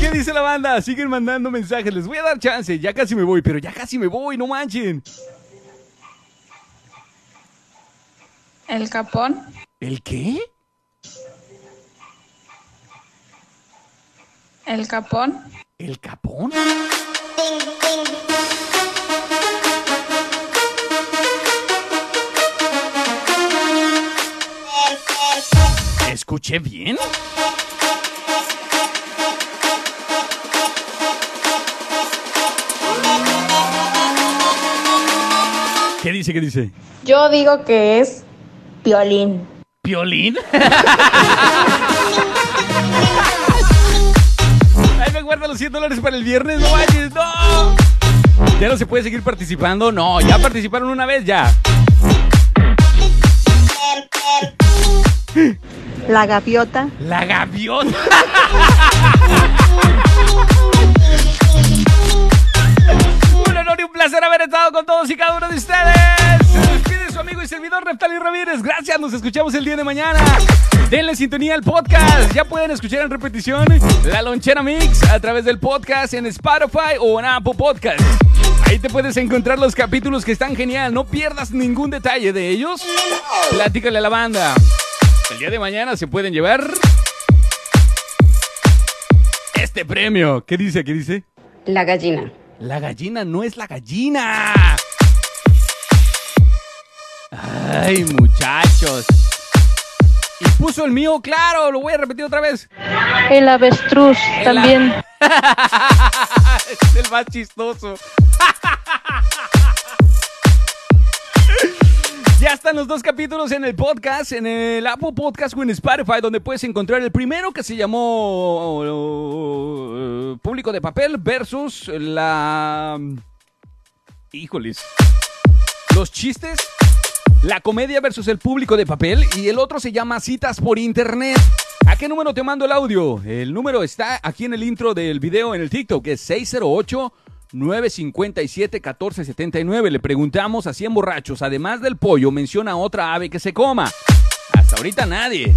¿Qué dice la banda? Siguen mandando mensajes. Les voy a dar chance. Ya casi me voy, pero ya casi me voy. No manchen. El capón. ¿El qué? El capón. ¿El capón? ¿Escuché bien? ¿Qué dice? ¿Qué dice? Yo digo que es violín. ¿Piolín? Ahí me guarda los 100 dólares para el viernes, no manches, no. ¿Ya no se puede seguir participando? No, ya participaron una vez, ya. La gaviota. La gaviota. un honor y un placer haber estado con todos y cada uno de ustedes. Su amigo y servidor Neftali Ramírez. Gracias, nos escuchamos el día de mañana. Denle sintonía al podcast. Ya pueden escuchar en repetición La Lonchera Mix a través del podcast en Spotify o en Apple Podcast. Ahí te puedes encontrar los capítulos que están genial. No pierdas ningún detalle de ellos. Platícale a la banda. El día de mañana se pueden llevar este premio. ¿Qué dice? ¿Qué dice? La gallina. La gallina no es la gallina. Ay, muchachos. Y puso el mío, claro, lo voy a repetir otra vez. El avestruz El también. <laughs> es el más chistoso. <laughs> Ya están los dos capítulos en el podcast, en el Apple Podcast o en Spotify, donde puedes encontrar el primero que se llamó uh, Público de Papel versus la... Híjoles. Los chistes, la comedia versus el público de papel y el otro se llama Citas por Internet. ¿A qué número te mando el audio? El número está aquí en el intro del video en el TikTok, que es 608 957-1479. Le preguntamos a 100 borrachos, además del pollo, menciona otra ave que se coma. Hasta ahorita nadie.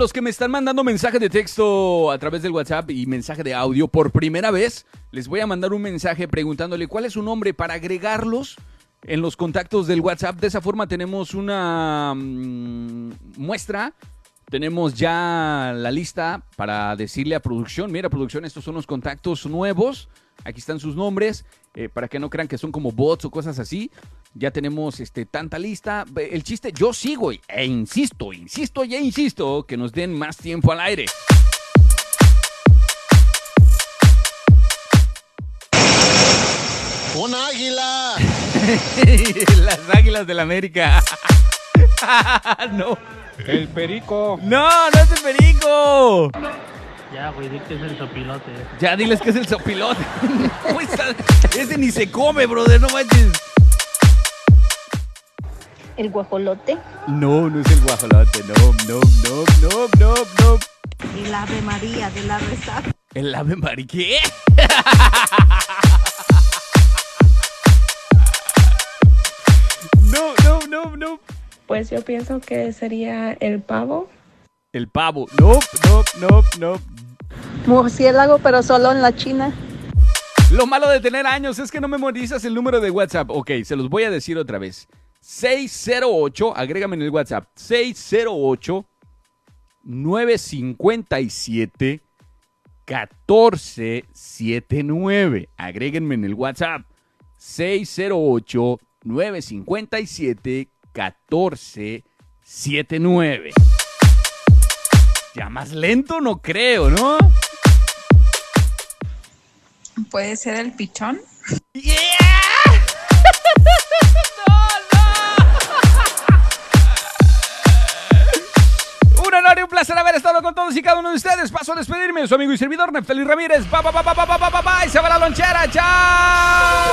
Los que me están mandando mensaje de texto a través del WhatsApp y mensaje de audio por primera vez, les voy a mandar un mensaje preguntándole cuál es su nombre para agregarlos en los contactos del WhatsApp. De esa forma tenemos una mm, muestra. Tenemos ya la lista para decirle a producción, mira producción, estos son los contactos nuevos. Aquí están sus nombres, eh, para que no crean que son como bots o cosas así. Ya tenemos este, tanta lista. El chiste, yo sigo e insisto, insisto y insisto que nos den más tiempo al aire. ¡Un águila! <laughs> Las águilas del América. <laughs> no. El perico. No, no es el perico. Ya, güey, di que es el sopilote. Ya diles que es el sopilote. <laughs> Ese ni se come, brother, no manches. El guajolote. No, no es el guajolote. No, no, no, no, no, no. El Ave María del Ave Sacra. El ave María. ¿Qué? <laughs> No, no, no, no. Pues yo pienso que sería el pavo. El pavo. No, no, no, no. Murciélago, pero solo en la China. Lo malo de tener años es que no memorizas el número de WhatsApp. Ok, se los voy a decir otra vez. 608, agrégame en el WhatsApp. 608 957 1479. Agréguenme en el WhatsApp. 608 957 1479 ya más lento no creo, ¿no? ¿Puede ser el pichón? ¡Yeah! ¡No, <laughs> no! Un honor y un placer haber estado con todos y cada uno de ustedes. Paso a despedirme, su amigo y servidor Neftali Ramírez. ¡Pa, pa, pa, pa, pa, pa, pa, pa! y se va la lonchera! ¡Chao!